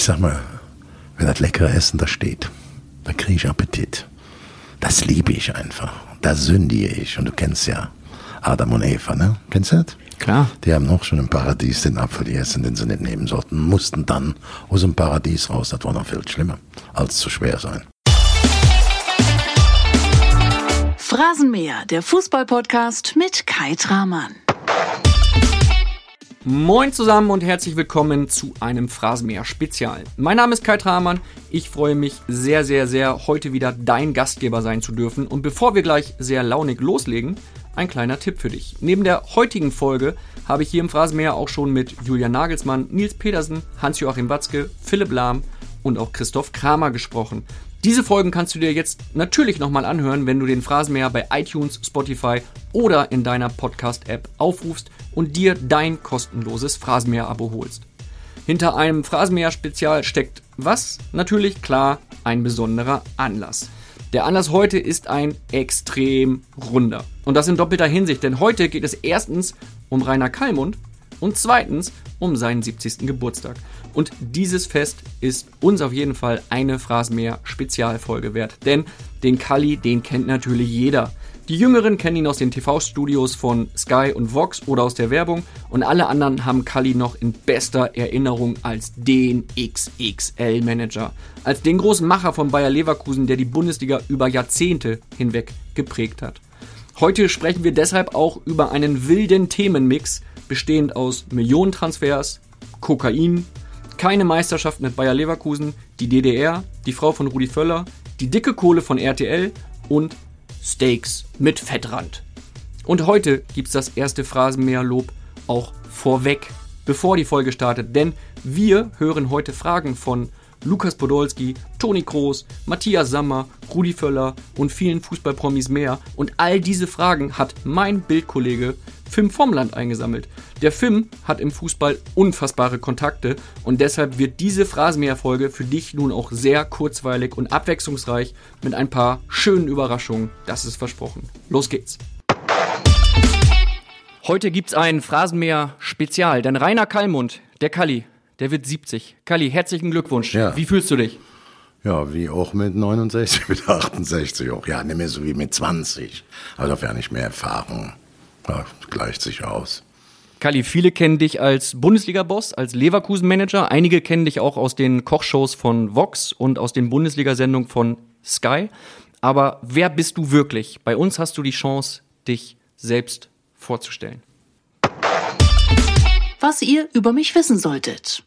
Ich sag mal, wenn das leckere Essen da steht, dann kriege ich Appetit. Das liebe ich einfach. Da sündige ich. Und du kennst ja Adam und Eva, ne? Kennst du das? Klar. Die haben noch schon im Paradies den Apfel gegessen, den sie nicht nehmen sollten. Mussten dann aus dem Paradies raus. Das war noch viel schlimmer, als zu schwer sein. Phrasenmäher, der Fußballpodcast mit Kai Tramann. Moin zusammen und herzlich willkommen zu einem Phrasenmäher Spezial. Mein Name ist Kai Tramann. Ich freue mich sehr, sehr, sehr, heute wieder dein Gastgeber sein zu dürfen. Und bevor wir gleich sehr launig loslegen, ein kleiner Tipp für dich. Neben der heutigen Folge habe ich hier im Phrasenmäher auch schon mit Julian Nagelsmann, Nils Petersen, Hans-Joachim Watzke, Philipp Lahm und auch Christoph Kramer gesprochen. Diese Folgen kannst du dir jetzt natürlich nochmal anhören, wenn du den Phrasenmäher bei iTunes, Spotify oder in deiner Podcast-App aufrufst und dir dein kostenloses Phrasenmäher-Abo holst. Hinter einem Phrasenmäher-Spezial steckt was? Natürlich klar, ein besonderer Anlass. Der Anlass heute ist ein extrem runder. Und das in doppelter Hinsicht, denn heute geht es erstens um Rainer Kallmund und zweitens um seinen 70. Geburtstag. Und dieses Fest ist uns auf jeden Fall eine Phrasenmäher Spezialfolge wert. Denn den Kali, den kennt natürlich jeder. Die Jüngeren kennen ihn aus den TV-Studios von Sky und Vox oder aus der Werbung und alle anderen haben Kali noch in bester Erinnerung als den XXL-Manager, als den großen Macher von Bayer Leverkusen, der die Bundesliga über Jahrzehnte hinweg geprägt hat. Heute sprechen wir deshalb auch über einen wilden Themenmix, bestehend aus Millionentransfers, Kokain, keine Meisterschaft mit Bayer Leverkusen, die DDR, die Frau von Rudi Völler, die dicke Kohle von RTL und Steaks mit Fettrand. Und heute gibt's das erste Phrasenmäherlob auch vorweg, bevor die Folge startet, denn wir hören heute Fragen von Lukas Podolski, Toni Kroos, Matthias Sammer, Rudi Völler und vielen Fußballpromis mehr. Und all diese Fragen hat mein Bildkollege Fim vom Land eingesammelt. Der Fim hat im Fußball unfassbare Kontakte und deshalb wird diese Phrasenmäher-Folge für dich nun auch sehr kurzweilig und abwechslungsreich mit ein paar schönen Überraschungen. Das ist versprochen. Los geht's. Heute gibt's ein Phrasenmäher-Spezial, denn Rainer Kallmund, der Kalli, der wird 70. Kalli, herzlichen Glückwunsch. Ja. Wie fühlst du dich? Ja, wie auch mit 69, mit 68 auch. Ja, nicht mehr so wie mit 20. Aber dafür nicht mehr Erfahrung. Ja, gleicht sich aus. Kalli, viele kennen dich als Bundesliga-Boss, als Leverkusen-Manager. Einige kennen dich auch aus den Kochshows von Vox und aus den Bundesliga-Sendungen von Sky. Aber wer bist du wirklich? Bei uns hast du die Chance, dich selbst vorzustellen. Was ihr über mich wissen solltet.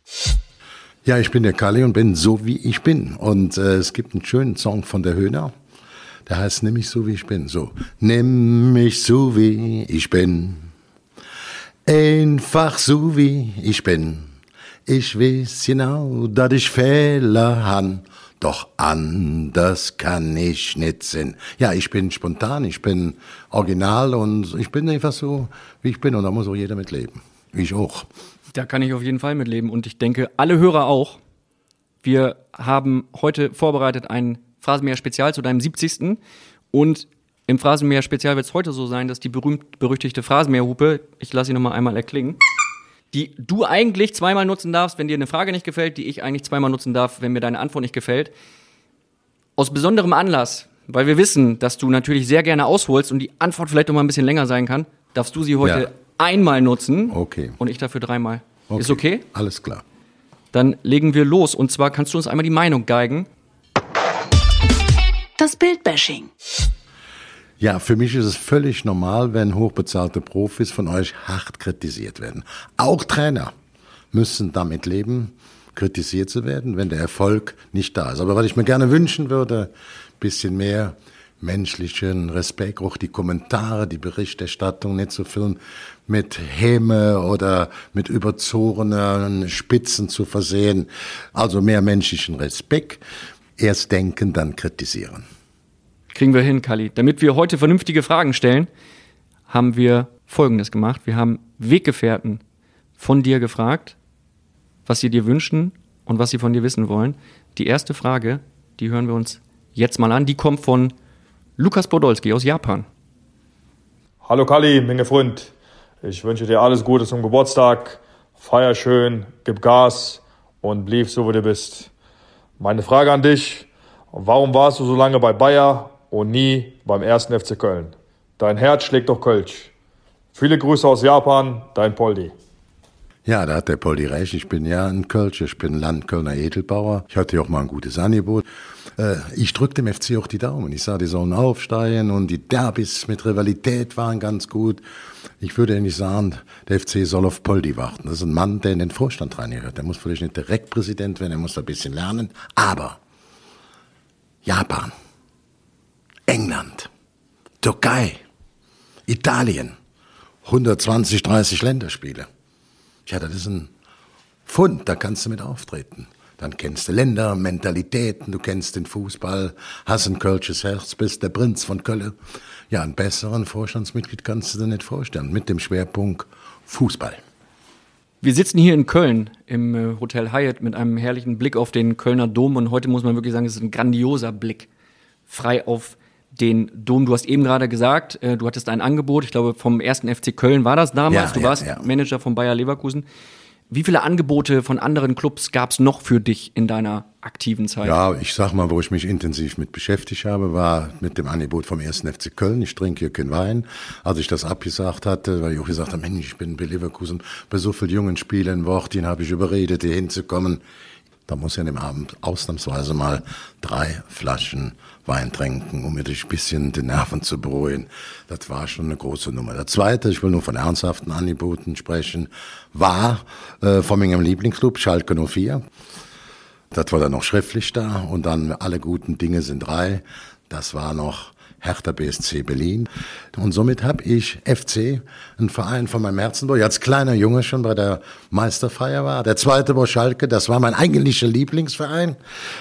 Ja, ich bin der Kali und bin so, wie ich bin. Und äh, es gibt einen schönen Song von der Höhner. Der heißt Nimm mich so, wie ich bin. So, nimm mich so, wie ich bin. Einfach so, wie ich bin. Ich weiß genau, dass ich Fehler han. Doch anders kann ich nicht sein. Ja, ich bin spontan, ich bin original und ich bin einfach so, wie ich bin. Und da muss auch jeder mit leben. Ich auch. Da kann ich auf jeden Fall mitleben und ich denke, alle Hörer auch. Wir haben heute vorbereitet ein Phrasenmäher-Spezial zu deinem 70. Und im Phrasenmäher-Spezial wird es heute so sein, dass die berühmt-berüchtigte Phrasenmäherhupe, ich lasse sie nochmal einmal erklingen, die du eigentlich zweimal nutzen darfst, wenn dir eine Frage nicht gefällt, die ich eigentlich zweimal nutzen darf, wenn mir deine Antwort nicht gefällt. Aus besonderem Anlass, weil wir wissen, dass du natürlich sehr gerne ausholst und die Antwort vielleicht noch mal ein bisschen länger sein kann, darfst du sie heute Ja. Einmal nutzen. Okay. Und ich dafür dreimal. Ist okay? Alles klar. Dann legen wir los. Und zwar kannst du uns einmal die Meinung geigen. Das Bildbashing. Ja, für mich ist es völlig normal, wenn hochbezahlte Profis von euch hart kritisiert werden. Auch Trainer müssen damit leben, kritisiert zu werden, wenn der Erfolg nicht da ist. Aber was ich mir gerne wünschen würde, bisschen mehr menschlichen Respekt, auch die Kommentare, die Berichterstattung, nicht so viel mit Häme oder mit überzogenen Spitzen zu versehen. Also mehr menschlichen Respekt. Erst denken, dann kritisieren. Kriegen wir hin, Kali. Damit wir heute vernünftige Fragen stellen, haben wir Folgendes gemacht. Wir haben Weggefährten von dir gefragt, was sie dir wünschen und was sie von dir wissen wollen. Die erste Frage, die hören wir uns jetzt mal an. Die kommt von Lukas Podolski aus Japan. Hallo Kali, mein Freund. Ich wünsche dir alles Gute zum Geburtstag. Feier schön, gib Gas und blieb so, wie du bist. Meine Frage an dich, warum warst du so lange bei Bayer und nie beim ersten FC Köln? Dein Herz schlägt doch Kölsch. Viele Grüße aus Japan, dein Poldi. Ja, da hat der Poldi recht. Ich bin ja ein Kölscher, ich bin Landkölner Edelbauer. Ich hatte ja auch mal ein gutes Angebot. Äh, ich drückte dem FC auch die Daumen. Ich sah, die sollen aufsteigen und die Derbys mit Rivalität waren ganz gut. Ich würde nicht sagen, der FC soll auf Poldi warten. Das ist ein Mann, der in den Vorstand reingehört. Der muss vielleicht nicht direkt Präsident werden, er muss ein bisschen lernen. Aber Japan, England, Türkei, Italien, 120, 30 Länderspiele. Ja, das ist ein Fund, da kannst du mit auftreten. Dann kennst du Länder, Mentalitäten, du kennst den Fußball, hast ein kölsches Herz, bist der Prinz von Köln. Ja, einen besseren Vorstandsmitglied kannst du dir nicht vorstellen, mit dem Schwerpunkt Fußball. Wir sitzen hier in Köln im äh, Hotel Hyatt mit einem herrlichen Blick auf den Kölner Dom und heute muss man wirklich sagen, es ist ein grandioser Blick. Frei auf den Dom. Du hast eben gerade gesagt, äh, du hattest ein Angebot, ich glaube vom ersten FC Köln war das damals. Ja, du ja, warst ja. Manager von Bayer Leverkusen. Wie viele Angebote von anderen Clubs gab es noch für dich in deiner aktiven Zeit? Ja, ich sag mal, wo ich mich intensiv mit beschäftigt habe, war mit dem Angebot vom ersten FC Köln. Ich trinke hier keinen Wein. Als ich das abgesagt hatte, weil ich auch gesagt habe, Mensch, ich bin bei Leverkusen bei so vielen jungen Spielern, Wortin habe ich überredet, hier hinzukommen. Da muss ich an dem Abend ausnahmsweise mal drei Flaschen Wein trinken, um mir ein bisschen die Nerven zu beruhigen. Das war schon eine große Nummer. Der zweite, ich will nur von ernsthaften Angeboten sprechen, war äh, von meinem Lieblingsclub Schalke 04. Das war dann noch schriftlich da und dann alle guten Dinge sind drei. Das war noch Hertha BSC Berlin. Und somit habe ich FC, ein Verein von meinem Herzen, wo ich als kleiner Junge schon bei der Meisterfeier war. Der zweite war Schalke, das war mein eigentlicher Lieblingsverein,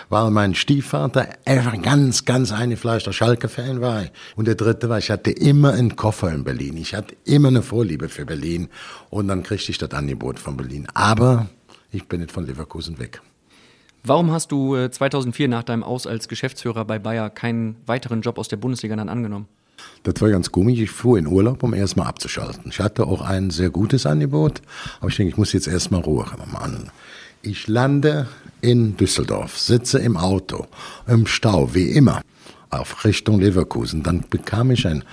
weil mein Stiefvater einfach ganz, ganz eingefleischter Schalke-Fan war. Und der dritte war, ich hatte immer einen Koffer in Berlin. Ich hatte immer eine Vorliebe für Berlin. Und dann kriegte ich das Angebot von Berlin. Aber ich bin nicht von Leverkusen weg. Warum hast du äh, 2004 nach deinem Aus als Geschäftsführer bei Bayer keinen weiteren Job aus der Bundesliga dann angenommen? Das war ganz komisch. Ich fuhr in Urlaub, um erstmal abzuschalten. Ich hatte auch ein sehr gutes Angebot, aber ich denke, ich muss jetzt erstmal Ruhe machen. Ich lande in Düsseldorf, sitze im Auto, im Stau, wie immer, auf Richtung Leverkusen. Dann bekam ich einen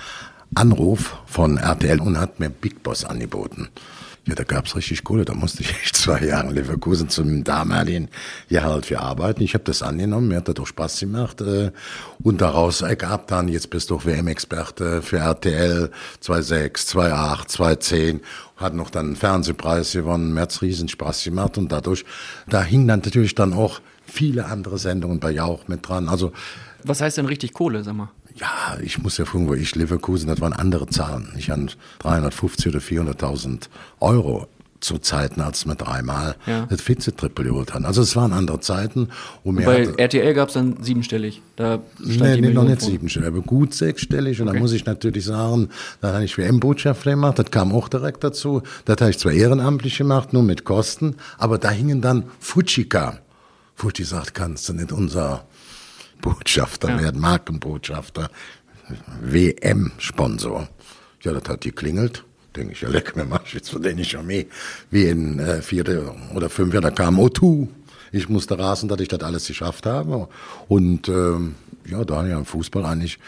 Anruf von RTL und hat mir Big Boss angeboten. Ja, da gab's richtig Kohle. Da musste ich echt zwei Jahre in Leverkusen zum damaligen Gehalt für arbeiten. Ich habe das angenommen, mir hat das doch Spaß gemacht. äh, Und daraus ergab dann, jetzt bist du WM-Experte für RTL 2.6, 2.8, 2.10. Hat noch dann einen Fernsehpreis gewonnen, mir hat's riesen Spaß gemacht. Und dadurch, da hing dann natürlich dann auch viele andere Sendungen bei Jauch mit dran. Also Was heißt denn richtig Kohle, sag mal? Ja, ich muss ja fragen, wo ich Leverkusen, das waren andere Zahlen. Ich hatte 350 oder 400.000 Euro zu Zeiten, als wir dreimal Ja. das Vize-Triple geholt haben. Also es waren andere Zeiten. Und Bei RTL gab es dann siebenstellig. Da stand Nee, nee, noch nicht vor. siebenstellig, aber gut sechsstellig. Und Okay. dann muss ich natürlich sagen, dann habe ich WM-Botschafter gemacht, das kam auch direkt dazu. Das habe ich zwar ehrenamtlich gemacht, nur mit Kosten, aber da hingen dann Fujika. Fuji sagt, kannst du nicht unser Botschafter Ja. werden, Markenbotschafter, WM-Sponsor. Ja, das hat geklingelt. Denke ich, ja, leck mir mach ich jetzt für den ich ja mehr. Wie in äh, vier oder fünf Jahren, da kam O2. Ich musste rasen, dass ich das alles geschafft habe. Und ähm, ja, da habe ich am Fußball eigentlich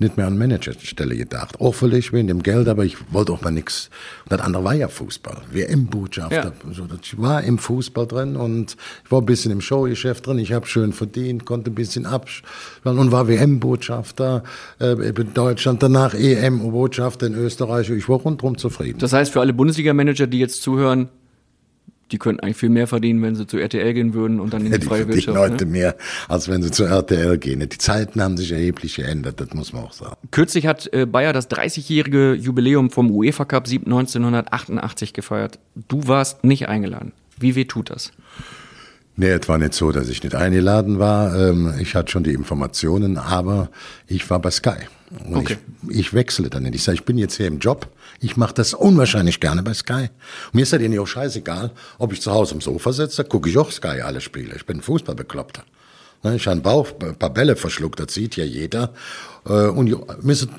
nicht mehr an Managerstelle gedacht. Auch vielleicht wegen dem Geld, aber ich wollte auch mal nichts. Und das andere war ja Fußball. WM-Botschafter. Ja. So, ich war im Fußball drin und ich war ein bisschen im Showgeschäft drin. Ich habe schön verdient, konnte ein bisschen ab und war WM-Botschafter äh, in Deutschland, danach EM-Botschafter in Österreich. Ich war rundherum zufrieden. Das heißt, für alle Bundesliga-Manager, die jetzt zuhören, die könnten eigentlich viel mehr verdienen, wenn sie zu RTL gehen würden und dann in Ja, die die freie Wirtschaft. heute Ne? mehr, als wenn sie zu RTL gehen. Die Zeiten haben sich erheblich geändert, das muss man auch sagen. Kürzlich hat äh, Bayer das 30-jährige Jubiläum vom UEFA Cup 1988 gefeiert. Du warst nicht eingeladen. Wie weh tut das? Nee, es war nicht so, dass ich nicht eingeladen war. Ähm, Ich hatte schon die Informationen, aber ich war bei Sky. Und Okay. ich, ich wechsle dann nicht. Ich sage, ich bin jetzt hier im Job. Ich mache das unwahrscheinlich gerne bei Sky. Und mir ist das ja auch scheißegal, ob ich zu Hause am Sofa sitze, gucke ich auch Sky alle Spiele. Ich bin Fußballbekloppter. Ne, Ich habe einen Bauch, ein paar Bälle verschluckt, das sieht ja jeder. Äh, Und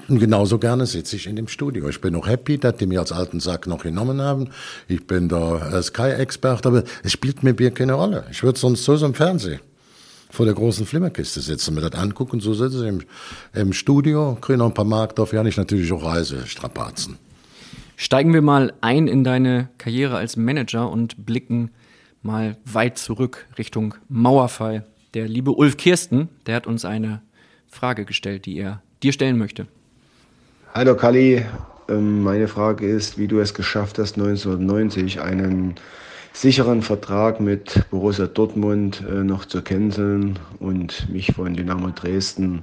genauso gerne sitze ich in dem Studio. Ich bin auch happy, dass die mich als alten Sack noch genommen haben. Ich bin da Sky-Expert, aber es spielt mir keine Rolle. Ich würde sonst so im Fernsehen vor der großen Flimmerkiste sitzen, mir das angucken, so sitze ich im, im Studio, kriege noch ein paar Mark, dafür habe ich natürlich auch Reisestrapazen. Steigen wir mal ein in deine Karriere als Manager und blicken mal weit zurück Richtung Mauerfall. Der liebe Ulf Kirsten, der hat uns eine Frage gestellt, die er dir stellen möchte. Hallo Kali, Ähm, meine Frage ist, wie du es geschafft hast, 1990 einen sicheren Vertrag mit Borussia Dortmund äh, noch zu canceln und mich von Dynamo Dresden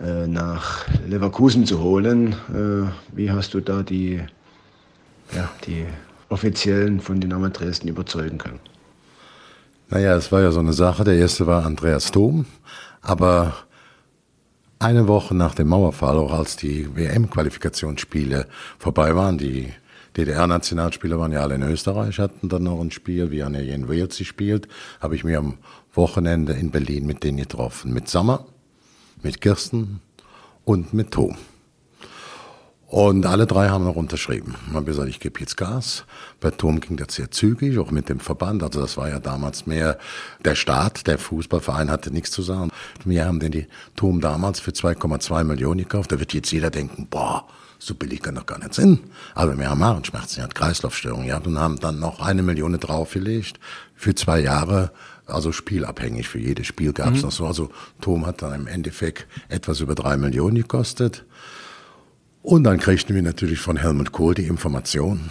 äh, nach Leverkusen zu holen. Äh, wie hast du da die, ja, die Offiziellen von Dynamo Dresden überzeugen können? Naja, es war ja so eine Sache. Der erste war Andreas Thom, aber eine Woche nach dem Mauerfall, auch als die WM-Qualifikationsspiele vorbei waren, die DDR-Nationalspieler waren ja alle in Österreich, hatten dann noch ein Spiel, wie Anne in Wales spielt, habe ich mir am Wochenende in Berlin mit denen getroffen. Mit Sommer, mit Kirsten und mit Tom. Und alle drei haben noch unterschrieben. Man hat gesagt, ich gebe jetzt Gas. Bei Tom ging das sehr zügig, auch mit dem Verband. Also das war ja damals mehr der Staat, der Fußballverein hatte nichts zu sagen. Wir haben den die Tom damals für 2,2 Millionen gekauft. Da wird jetzt jeder denken, boah, so billig kann doch gar nicht sein. Aber wir haben Magenschmerzen, er hat Kreislaufstörungen, ja, und haben dann noch eine Million draufgelegt für zwei Jahre. Also spielabhängig, für jedes Spiel gab es noch so. Also Tom hat dann im Endeffekt etwas über drei Millionen gekostet. Und dann kriegten wir natürlich von Helmut Kohl die Information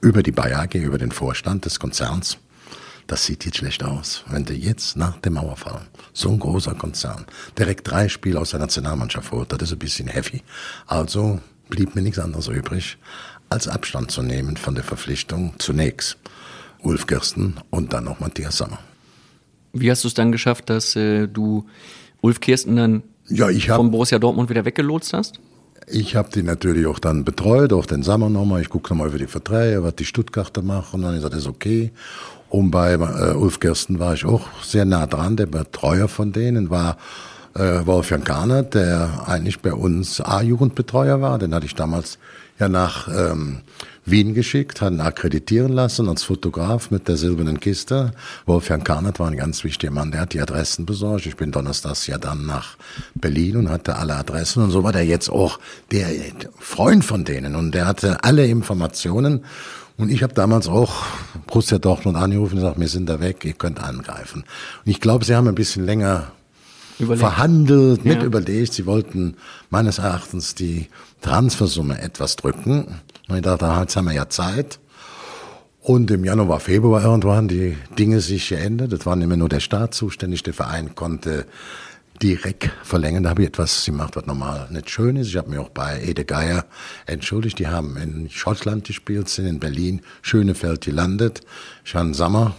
über die Bayer AG, über den Vorstand des Konzerns. Das sieht jetzt schlecht aus. Wenn du jetzt nach dem Mauerfall so ein großer Konzern direkt drei Spiele aus der Nationalmannschaft holt, das ist ein bisschen heavy. Also blieb mir nichts anderes übrig, als Abstand zu nehmen von der Verpflichtung zunächst Ulf Kirsten und dann noch Matthias Sommer. Wie hast du es dann geschafft, dass äh, du Ulf Kirsten dann Ja, hab- vom Borussia Dortmund wieder weggelotst hast? Ich habe die natürlich auch dann betreut, auch den Sommer nochmal. Ich gucke nochmal über die Verträge, was die Stuttgarter machen. Und dann gesagt, das ist okay. Und bei äh, Ulf Kirsten war ich auch sehr nah dran. Der Betreuer von denen war äh, Wolfgang Garner, der eigentlich bei uns A-Jugendbetreuer war. Den hatte ich damals ja nach ähm, Wien geschickt, hat ihn akkreditieren lassen als Fotograf mit der silbernen Kiste. Wolfgang Karnert war ein ganz wichtiger Mann, der hat die Adressen besorgt. Ich bin donnerstags ja dann nach Berlin und hatte alle Adressen und so war der jetzt auch der Freund von denen und der hatte alle Informationen. Und ich habe damals auch Borussia Dortmund angerufen und gesagt, wir sind da weg, ihr könnt angreifen. Und ich glaube, sie haben ein bisschen länger Überlegt. verhandelt, mit Ja. überlegt. Sie wollten meines Erachtens die Transfersumme etwas drücken. Und ich dachte, jetzt haben wir ja Zeit. Und im Januar, Februar irgendwann die Dinge sich geändert. Es war nicht mehr nur der Staat zuständig. Der Verein konnte direkt verlängern. Da habe ich etwas gemacht, was normal nicht schön ist. Ich habe mich auch bei Ede Geier entschuldigt. Die haben in Schottland gespielt, sind in Berlin, Schönefeld gelandet. Einen Sommer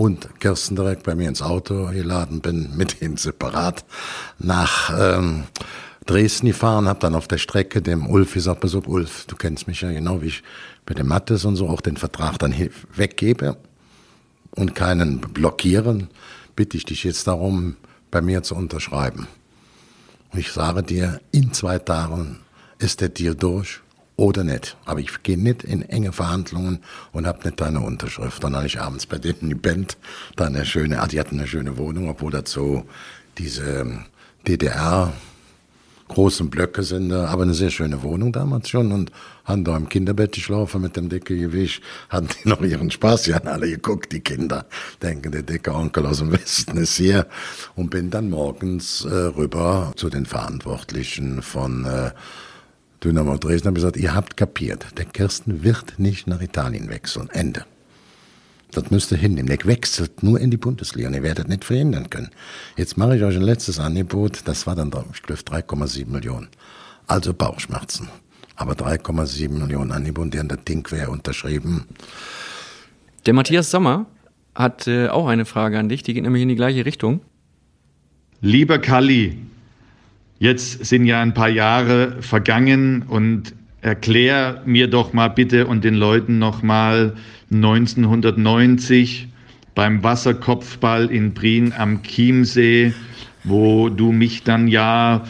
und Kirsten direkt bei mir ins Auto geladen, bin mit ihm separat nach ähm, Dresden gefahren, habe dann auf der Strecke dem Ulf gesagt, pass auf Ulf, du kennst mich ja genau, wie ich mit dem Mattes und so auch den Vertrag dann weggebe und keinen blockieren, bitte ich dich jetzt darum, bei mir zu unterschreiben. Und ich sage dir, in zwei Tagen ist der Deal durch oder nicht. Aber ich gehe nicht in enge Verhandlungen und habe nicht deine Unterschrift. Dann habe ich abends bei denen die Band, da eine schöne, ah, die hatten eine schöne Wohnung, obwohl so diese ähm, DDR großen Blöcke sind, äh, aber eine sehr schöne Wohnung damals schon und haben da im Kinderbett geschlafen mit dem dicke Gewicht, hatten die noch ihren Spaß, die haben alle geguckt, die Kinder, denken, der dicke Onkel aus dem Westen ist hier und bin dann morgens äh, rüber zu den Verantwortlichen von äh, Dynamo Dresden und habe gesagt, ihr habt kapiert, der Kirsten wird nicht nach Italien wechseln, Ende. Das müsst ihr hinnehmen. Der wechselt nur in die Bundesliga und ihr werdet nicht verhindern können. Jetzt mache ich euch ein letztes Angebot. Das war dann, ich glaube, 3,7 Millionen. Also Bauchschmerzen. Aber 3,7 Millionen Angebot, die haben das Ding quer unterschrieben. Der Matthias Sommer hat äh, auch eine Frage an dich, die geht nämlich in die gleiche Richtung. Lieber Kalli, jetzt sind ja ein paar Jahre vergangen und erklär mir doch mal bitte und den Leuten noch mal 1990 beim Wasserkopfball in Prien am Chiemsee, wo du mich dann ja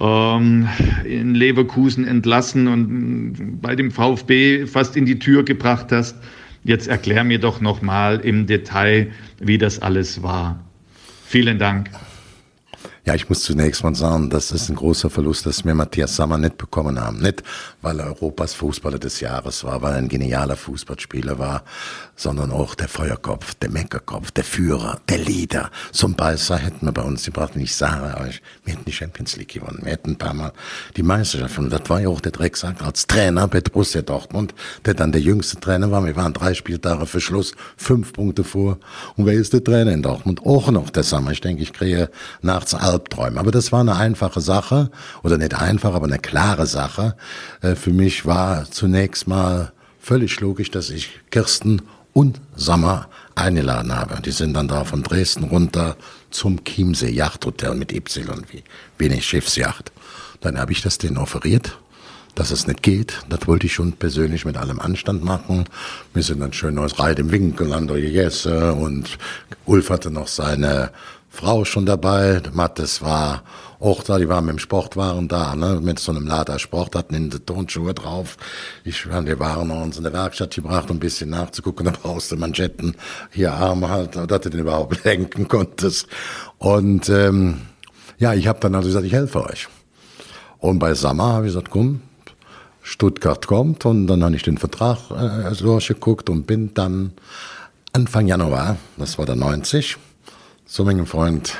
ähm, in Leverkusen entlassen und bei dem VfB fast in die Tür gebracht hast. Jetzt erklär mir doch noch mal im Detail, wie das alles war. Vielen Dank. Ja, ich muss zunächst mal sagen, das ist ein großer Verlust, dass wir Matthias Sammer nicht bekommen haben. Nicht, weil er Europas Fußballer des Jahres war, weil er ein genialer Fußballspieler war, sondern auch der Feuerkopf, der Meckerkopf, der Führer, der Leader. Zum Beißer hätten wir bei uns gebracht, und ich sage euch, wir hätten die Champions League gewonnen. Wir hätten ein paar Mal die Meisterschaft. Und das war ja auch der Drecksack als Trainer bei Borussia Dortmund, der dann der jüngste Trainer war. Wir waren drei Spieltage für Schluss, fünf Punkte vor. Und wer ist der Trainer in Dortmund? Auch noch der Sammer. Ich denke, ich kriege nachts Albträume. Aber das war eine einfache Sache, oder nicht einfach, aber eine klare Sache. Äh, für mich war zunächst mal völlig logisch, dass ich Kirsten und Sommer eingeladen habe. Die sind dann da von Dresden runter zum Chiemsee Yachthotel mit Y, wie wenig Schiffsjacht. Dann habe ich das denen offeriert, dass es nicht geht. Das wollte ich schon persönlich mit allem Anstand machen. Wir sind dann schön aus Reit im Winkel an der Jesse und Ulf hatte noch seine Frau schon dabei. Mattes war auch da, die waren mit dem Sportwaren da, ne, mit so einem Lader Sport, hatten in die Tonschuhe drauf. Ich, wir waren uns in der Werkstatt gebracht, um ein bisschen nachzugucken, da brauchst du Manschetten, hier Arme halt, dass du den überhaupt lenken konntest. Und ähm, ja, ich habe dann also gesagt, ich helfe euch. Und bei Sammer habe ich gesagt, komm, Stuttgart kommt und dann habe ich den Vertrag äh, durchgeguckt und bin dann Anfang Januar, das war der 90, zu meinem Freund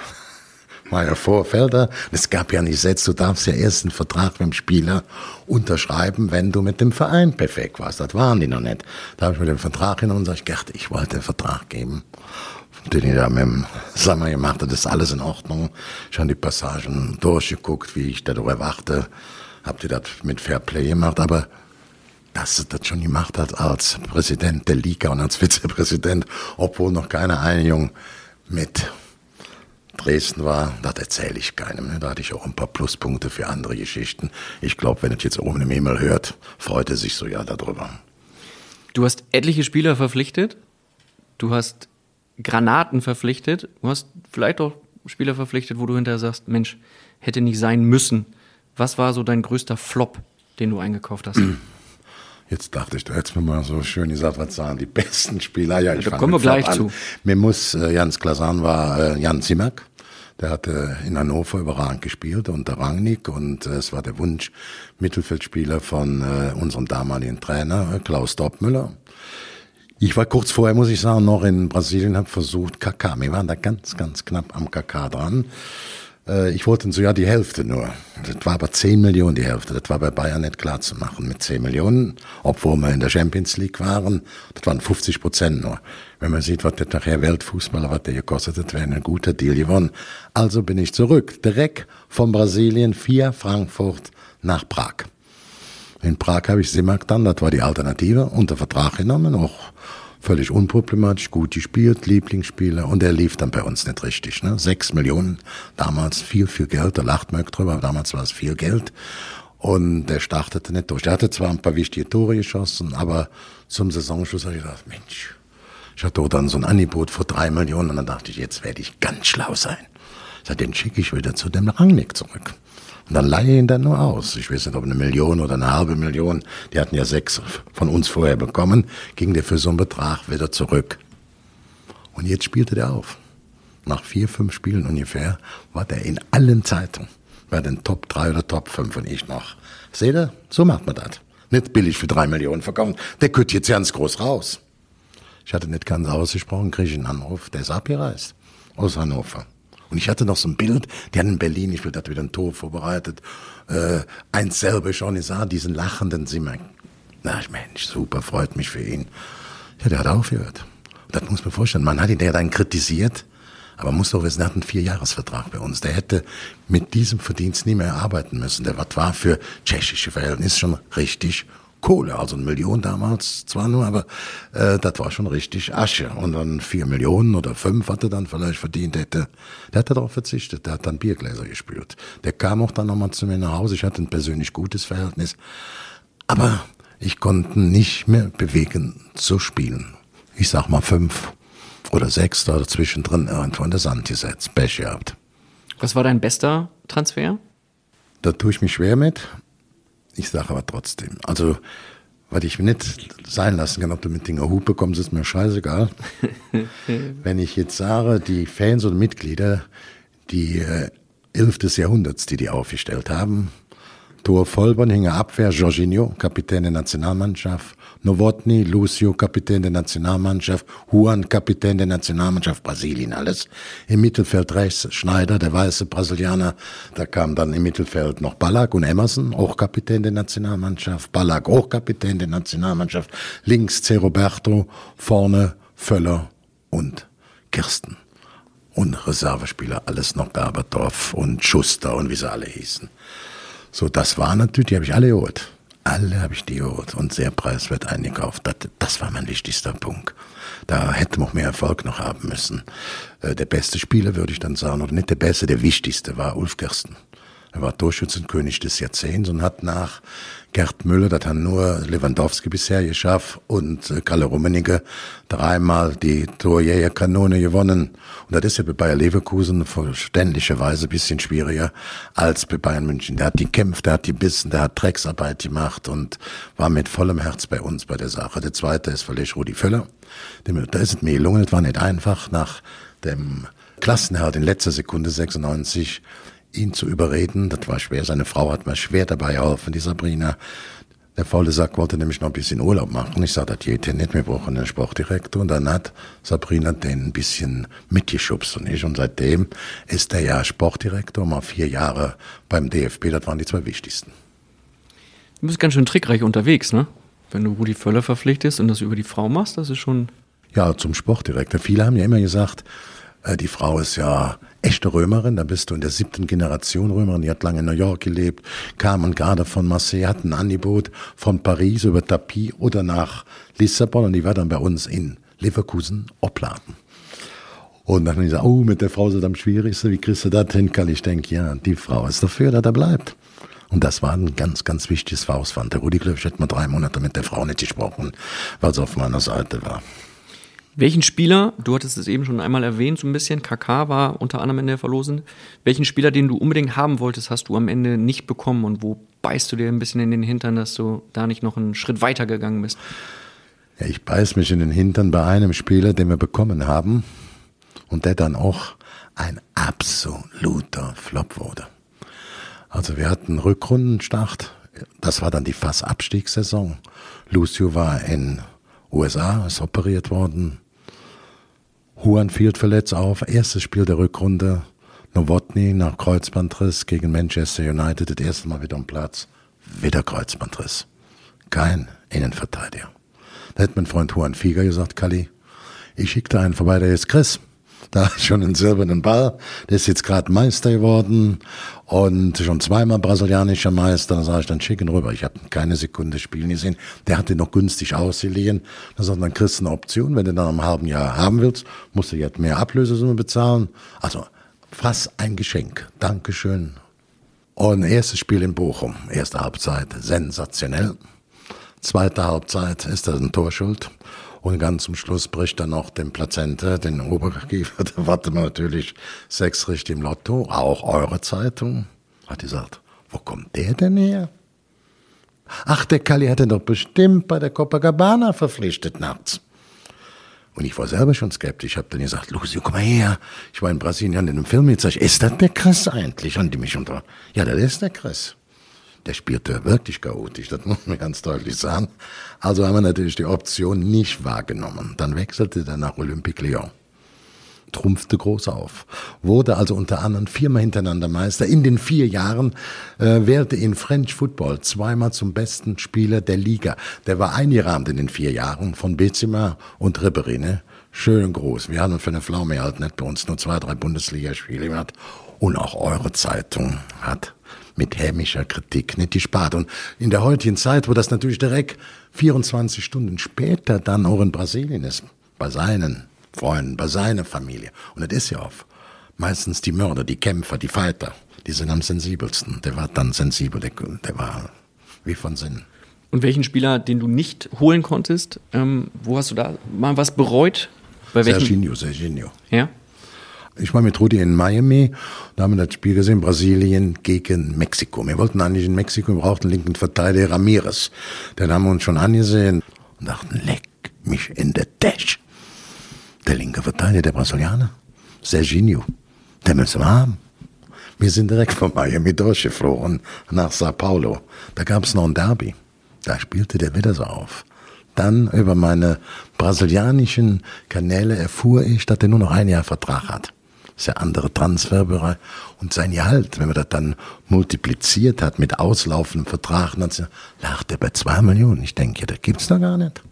Meier Vorfelder. Es gab ja nicht Sätze, du darfst ja erst einen Vertrag mit dem Spieler unterschreiben, wenn du mit dem Verein perfekt warst. Das waren die noch nicht. Da habe ich mir den Vertrag hin und sag ich, Gerd, ich wollte den Vertrag geben. Den ich da mit dem Sommer gemacht habe, das ist alles in Ordnung. Ich habe die Passagen durchgeguckt, wie ich darüber wachte. Habt ihr das mit Fair Play gemacht, aber dass es das schon gemacht hat als Präsident der Liga und als Vizepräsident, obwohl noch keine Einigung mit Dresden war, das erzähle ich keinem. Ne? Da hatte ich auch ein paar Pluspunkte für andere Geschichten. Ich glaube, wenn es jetzt oben im Himmel hört, freut er sich so ja darüber. Du hast etliche Spieler verpflichtet. Du hast Granaten verpflichtet. Du hast vielleicht auch Spieler verpflichtet, wo du hinterher sagst, Mensch, hätte nicht sein müssen. Was war so dein größter Flop, den du eingekauft hast? Jetzt dachte ich, du hättest mir mal so schön gesagt, was sagen die besten Spieler. Ja, ich da kommen wir gleich an. zu. Mir muss äh, Jans Klasan war äh, Jan Zimmerk. Der hatte in Hannover überragend gespielt unter Rangnick und äh, es war der Wunsch Mittelfeldspieler von äh, unserem damaligen Trainer äh, Klaus Dortmüller. Ich war kurz vorher, muss ich sagen, noch in Brasilien, habe versucht KK. Wir waren da ganz, ganz knapp am KK dran. Äh, ich wollte so, ja, die Hälfte nur. Das war aber 10 Millionen die Hälfte. Das war bei Bayern nicht klar zu machen mit 10 Millionen, obwohl wir in der Champions League waren. Das waren 50 Prozent nur. Wenn man sieht, was der nachher Weltfußballer, was der gekostet hat, wäre ein guter Deal gewonnen. Also bin ich zurück, direkt von Brasilien via Frankfurt nach Prag. In Prag habe ich Simak dann, das war die Alternative, unter Vertrag genommen, auch völlig unproblematisch, gut gespielt, Lieblingsspieler und er lief dann bei uns nicht richtig. Ne? Sechs Millionen, damals viel, viel Geld, da lacht man drüber, aber damals war es viel Geld und der startete nicht durch. Er hatte zwar ein paar wichtige Tore geschossen, aber zum Saisonschluss habe ich gedacht, Mensch, ich hatte dann so ein Angebot vor drei Millionen und dann dachte ich, jetzt werde ich ganz schlau sein. Sag, den schicke ich wieder zu dem Rangnick zurück. Und dann leihe ich ihn dann nur aus. Ich weiß nicht, ob eine Million oder eine halbe Million. Die hatten ja sechs von uns vorher bekommen. Ging der für so einen Betrag wieder zurück. Und jetzt spielte der auf. Nach vier, fünf Spielen ungefähr war der in allen Zeitungen. Bei den Top 3 oder Top 5 und ich noch. Seht ihr? So macht man das. Nicht billig für drei Millionen verkaufen. Der könnte jetzt ganz groß raus. Ich hatte nicht ganz ausgesprochen, kriege ich einen Anruf, der ist abgereist. Aus Hannover. Und ich hatte noch so ein Bild, die haben in Berlin, ich da wieder ein Tor vorbereitet, äh, eins selber schon, ich sah diesen lachenden Simmer. Na, Mensch, super, freut mich für ihn. Ja, der hat aufgehört. Das muss man vorstellen. Man hat ihn der dann kritisiert, aber man muss doch wissen, er hat einen Vierjahresvertrag bei uns. Der hätte mit diesem Verdienst nie mehr arbeiten müssen. Der war für tschechische Verhältnisse schon richtig Kohle, also eine Million damals zwar nur, aber äh, das war schon richtig Asche. Und dann vier Millionen oder fünf hat er dann vielleicht verdient hätte. Der hat darauf verzichtet, der hat dann Biergläser gespült. Der kam auch dann nochmal zu mir nach Hause. Ich hatte ein persönlich gutes Verhältnis. Aber ich konnte nicht mehr bewegen zu spielen. Ich sag mal fünf Oder Sechster oder zwischendrin irgendwo in der Sand gesetzt. Pech gehabt. Was war dein bester Transfer? Da tue ich mich schwer mit. Ich sage aber trotzdem. Also, was ich nicht sein lassen kann, ob du mit Dinger Hupe kommst, ist mir scheißegal. Wenn ich jetzt sage, die Fans und Mitglieder, die äh, Elf des Jahrhunderts, die die aufgestellt haben, Tor Vollborn, Hinger Abwehr, Jorginho, Kapitän der Nationalmannschaft, Novotny, Lucio, Kapitän der Nationalmannschaft, Juan, Kapitän der Nationalmannschaft, Brasilien, alles. Im Mittelfeld rechts Schneider, der weiße Brasilianer. Da kam dann im Mittelfeld noch Ballack und Emerson, auch Kapitän der Nationalmannschaft. Ballack, auch Kapitän der Nationalmannschaft. Links C. Roberto, vorne Völler und Kirsten. Und Reservespieler, alles noch Berberdorf und Schuster und wie sie alle hießen. So, das war natürlich, die habe ich alle geholt. Alle habe ich die geholt und sehr preiswert eingekauft. Das, das war mein wichtigster Punkt. Da hätte man auch mehr Erfolg noch haben müssen. Äh, der beste Spieler würde ich dann sagen, oder nicht der beste, der wichtigste war Ulf Kirsten. Er war Torschützenkönig des Jahrzehnts und hat nach Gerd Müller, das hat nur Lewandowski bisher geschafft und äh, Kalle Rummenigge dreimal die Torjägerkanone gewonnen. Und das ist ja bei Bayer Leverkusen verständlicherweise ein bisschen schwieriger als bei Bayern München. Der hat die kämpft, der hat die bissen, der hat Drecksarbeit gemacht und war mit vollem Herz bei uns bei der Sache. Der zweite ist vielleicht Rudi Völler. Da ist es mir gelungen, es war nicht einfach nach dem Klassenheld in letzter Sekunde 96 ihn zu überreden. Das war schwer. Seine Frau hat mir schwer dabei geholfen, die Sabrina. Der faule Sack wollte nämlich noch ein bisschen Urlaub machen. Ich sagte, das geht nicht, wir brauchen einen Sportdirektor. Und dann hat Sabrina den ein bisschen mitgeschubst und ich. Und seitdem ist er ja Sportdirektor, mal vier Jahre beim DFB. Das waren die zwei wichtigsten. Du bist ganz schön trickreich unterwegs, ne? Wenn du Rudi Völler verpflichtest und das über die Frau machst, das ist schon... Ja, zum Sportdirektor. Viele haben ja immer gesagt, äh, die Frau ist ja echte Römerin, da bist du in der siebten Generation Römerin, die hat lange in New York gelebt, kam und gerade von Marseille, hat ein Angebot von Paris über Tapis oder nach Lissabon und die war dann bei uns in Leverkusen obladen. Und dann haben die gesagt, oh, mit der Frau ist es am schwierigsten, wie kriegst du das hin? Kann ich denken, ja, die Frau ist dafür, dass er bleibt. Und das war ein ganz, ganz wichtiges Faustpfand. Der Rudi Klöpf hat mal drei Monate mit der Frau nicht gesprochen, weil sie auf meiner Seite war. Welchen Spieler, du hattest es eben schon einmal erwähnt, so ein bisschen, KK war unter anderem in der Verlosung. Welchen Spieler, den du unbedingt haben wolltest, hast du am Ende nicht bekommen und wo beißt du dir ein bisschen in den Hintern, dass du da nicht noch einen Schritt weiter gegangen bist? Ja, ich beiß mich in den Hintern bei einem Spieler, den wir bekommen haben und der dann auch ein absoluter Flop wurde. Also wir hatten Rückrundenstart, das war dann die Fass-Abstiegssaison. Lucio war in USA, ist operiert worden, Juan Field verletzt auf, erstes Spiel der Rückrunde. Novotny nach Kreuzbandriss gegen Manchester United, das erste Mal wieder am Platz. Wieder Kreuzbandriss. Kein Innenverteidiger. Da hat mein Freund Juan Fieger gesagt, Kali, ich schickte einen vorbei, der ist Chris. Da schon einen silbernen Ball. Der ist jetzt gerade Meister geworden und schon zweimal brasilianischer Meister. Da sage ich, dann schicken rüber. Ich habe keine Sekunde spielen gesehen. Der hatte noch günstig ausgeliehen. Da sagt dann kriegst du eine Option. Wenn du dann im halben Jahr haben willst, musst du jetzt mehr Ablösesumme bezahlen. Also fast ein Geschenk. Dankeschön. Und erstes Spiel in Bochum. Erste Halbzeit sensationell. Zweite Halbzeit ist das ein Torschuld. Und ganz zum Schluss bricht dann noch den Plazente, den Oberkiefer. Da wartet man natürlich sechs richtig im Lotto. Auch eure Zeitung. Hat gesagt, wo kommt der denn her? Ach, der Kali hatte doch bestimmt bei der Copacabana verpflichtet nachts. Und ich war selber schon skeptisch. Habe dann gesagt, Lucio, komm mal her. Ich war in Brasilien in einem Film jetzt. Sag ich, ist das der Chris eigentlich? Und die mich unter, ja, das ist der Chris der spielte wirklich chaotisch, das muss man ganz deutlich sagen. Also haben wir natürlich die Option nicht wahrgenommen. Dann wechselte er nach Olympique Lyon. Trumpfte groß auf. Wurde also unter anderem viermal hintereinander Meister. In den vier Jahren äh, wählte ihn French Football zweimal zum besten Spieler der Liga. Der war eingerahmt in den vier Jahren von Bezima und Ribberine. Schön groß. Wir haben für eine Pflaume halt nicht bei uns nur zwei, drei Bundesligaspiele gehabt. Und auch eure Zeitung hat mit hämischer Kritik nicht gespart. Und in der heutigen Zeit, wo das natürlich direkt 24 Stunden später dann auch in Brasilien ist, bei seinen Freunden, bei seiner Familie. Und das ist ja auch meistens die Mörder, die Kämpfer, die Fighter, die sind am sensibelsten. Der war dann sensibel, der, der war wie von Sinn. Und welchen Spieler, den du nicht holen konntest, ähm, wo hast du da mal was bereut? Bei welchem? Serginho, Serginho. Ja? Ich war mit Rudi in Miami und haben das Spiel gesehen, Brasilien gegen Mexiko. Wir wollten eigentlich in Mexiko, wir brauchten linken Verteidiger Ramirez. Den haben wir uns schon angesehen und dachten, leck mich in der Dash. Der linke Verteidiger, der Brasilianer, Serginho, der müssen wir haben. Wir sind direkt von Miami durchgeflogen nach Sao Paulo. Da gab es noch ein Derby. Da spielte der wieder so auf. Dann über meine brasilianischen Kanäle erfuhr ich, dass er nur noch ein Jahr Vertrag hat. Ist ja andere Transferbereich. Und sein Gehalt, wenn man das dann multipliziert hat mit auslaufendem Vertrag, dann lag der bei zwei Millionen. Ich denke, das gibt's doch gar nicht.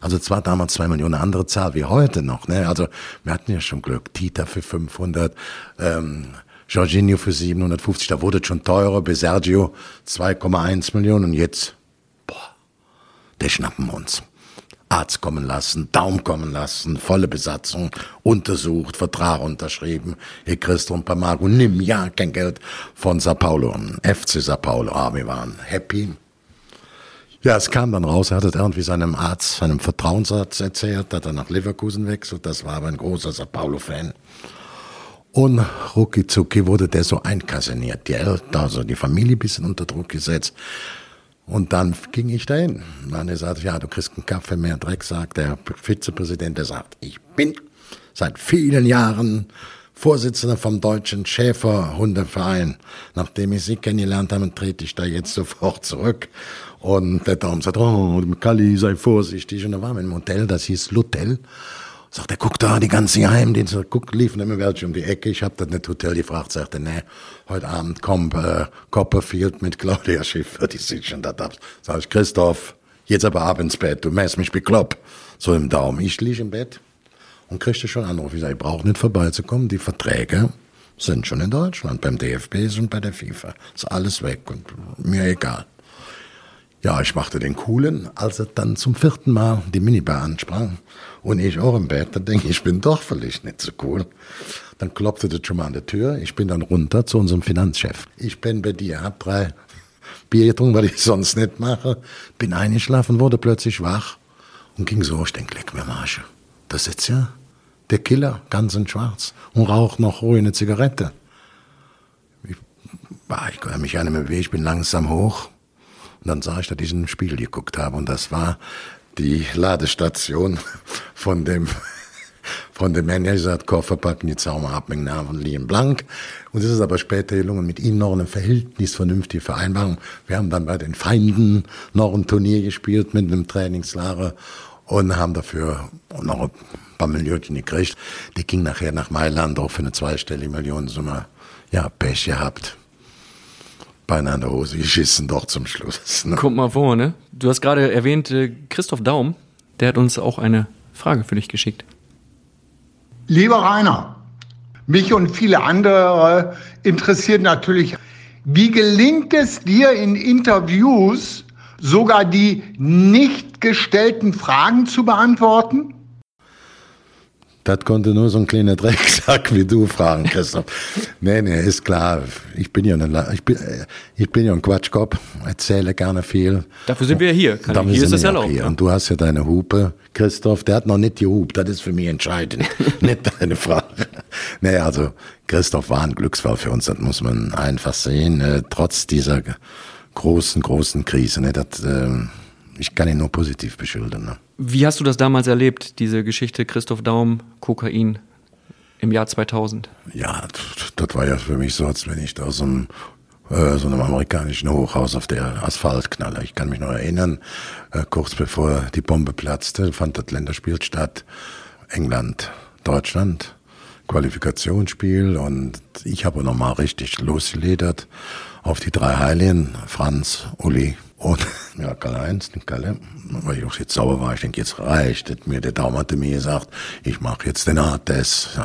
Also zwar damals zwei Millionen, eine andere Zahl wie heute noch. Ne? Also wir hatten ja schon Glück. Tita für 500, ähm, Jorginho für 750, da wurde es schon teurer. Bei Sergio 2,1 Millionen und jetzt, boah, der schnappen wir uns. Arzt kommen lassen, Daum kommen lassen, volle Besatzung, untersucht, Vertrag unterschrieben. Hier kriegst und nimm ja kein Geld von Sao Paulo, FC Sao Paulo. Ah, wir waren happy. Ja, es kam dann raus, er hat es irgendwie seinem Arzt, seinem Vertrauensarzt erzählt, dass er nach Leverkusen wechselt. Das war aber ein großer Sao Paulo-Fan. Und rucki zucki wurde der so einkaserniert. Die Eltern, also die Familie bisschen unter Druck gesetzt. Und dann ging ich dahin. Er sagte, ja, du kriegst einen Kaffee mehr Dreck, sagt der Vizepräsident, der sagt, ich bin seit vielen Jahren Vorsitzender vom Deutschen Schäferhundeverein. Nachdem ich Sie kennengelernt habe, trete ich da jetzt sofort zurück. Und der Daum sagt, oh, Kalli, sei vorsichtig. Und da waren wir im Hotel, das hieß Lutel. Sagt er, guck da, die ganzen Geheimdienste, guck, liefen immer welche um die Ecke. Ich hab das nicht Hotel gefragt, sagte, nee, heute Abend kommt äh, Copperfield mit Claudia Schiffer, die sieht schon da. Sag ich, Christoph, jetzt aber ab ins Bett, du mähst mich bekloppt. So im Daumen. Ich lieg im Bett und kriegte schon Anruf. Ich sag, ich brauche nicht vorbeizukommen, die Verträge sind schon in Deutschland, beim DFB und bei der FIFA. Ist alles weg und mir egal. Ja, ich machte den coolen, als er dann zum vierten Mal die Minibar ansprang und ich auch im Bett, dann denke ich, ich bin doch vielleicht nicht so cool. Dann klopfte das schon mal an der Tür. Ich bin dann runter zu unserem Finanzchef. Ich bin bei dir, hab drei Bier getrunken, weil ich sonst nicht mache. Bin eingeschlafen, wurde plötzlich wach und ging so. Ich denke, leck mir Marsche. Das ist ja der Killer, ganz in schwarz und raucht noch ruhig eine Zigarette. Ich, ich kann mich nicht mehr bewegen, ich bin langsam hoch. Und dann sah ich, dass ich in den Spiegel geguckt habe und das war die Ladestation von dem von dem Manager hat Koffer packen, die Zauber ab mit Namen von Liam Blank. Und es ist aber später gelungen, mit ihnen noch eine verhältnisvernünftige Vereinbarung. Wir haben dann bei den Feinden noch ein Turnier gespielt mit einem Trainingslager und haben dafür noch ein paar Millionen gekriegt. Die ging nachher nach Mailand auch für eine zweistellige Millionensumme. Ja, Pech gehabt beinahe in der Hose geschissen, doch zum Schluss. Ne? Kommt mal vor, ne? Du hast gerade erwähnt, äh, Christoph Daum, der hat uns auch eine Frage für dich geschickt. Lieber Rainer, mich und viele andere interessiert natürlich, wie gelingt es dir in Interviews sogar die nicht gestellten Fragen zu beantworten? Das konnte nur so ein kleiner Drecksack wie du fragen, Christoph. nee, nee, ist klar. Ich bin ja ein, ich bin, ich bin ja ein Quatschkopf, erzähle gerne viel. Dafür sind wir ja hier. Kann Dafür hier ist es ja auch. Und du hast ja deine Hupe. Christoph, der hat noch nicht gehupt. Das ist für mich entscheidend. nicht deine Frage. Nee, also Christoph war ein Glücksfall für uns. Das muss man einfach sehen. Äh, trotz dieser großen, großen Krise. Ne, das, äh, ich kann ihn nur positiv beschildern. Ne? Wie hast du das damals erlebt, diese Geschichte Christoph Daum, Kokain im Jahr 2000? Ja, das war ja für mich so, als wenn ich da aus einem äh, so einem amerikanischen Hochhaus auf der Asphalt knalle. Ich kann mich noch erinnern, äh, kurz bevor die Bombe platzte, fand das Länderspiel statt. England, Deutschland, Qualifikationsspiel und ich habe nochmal richtig losgeledert auf die drei Heiligen, Franz, Uli und ja, Karl-Heinz, Kalle, weil ich auch jetzt sauer war, ich denke, jetzt reicht mir. Der Daumen hatte mir gesagt, ich mache jetzt den Hardtest.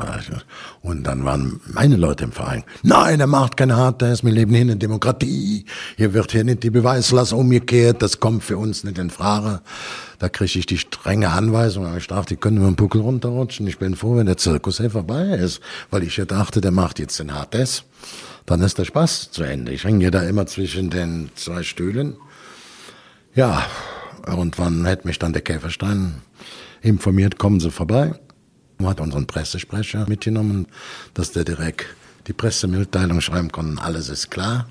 Und dann waren meine Leute im Verein, nein, er macht keinen Hardtest, wir leben hier in der Demokratie. Hier wird hier nicht die Beweislast umgekehrt, das kommt für uns nicht in Frage. Da kriege ich die strenge Anweisung, ich darf, die können mit dem Buckel runterrutschen. Ich bin froh, wenn der Zirkus hier vorbei ist, weil ich ja dachte, der macht jetzt den Hardtest. Dann ist der Spaß zu Ende. Ich hänge da immer zwischen den zwei Stühlen ja, irgendwann hätte mich dann der Käferstein informiert, kommen Sie vorbei. Man hat unseren Pressesprecher mitgenommen, dass der direkt die Pressemitteilung schreiben konnte, alles ist klar.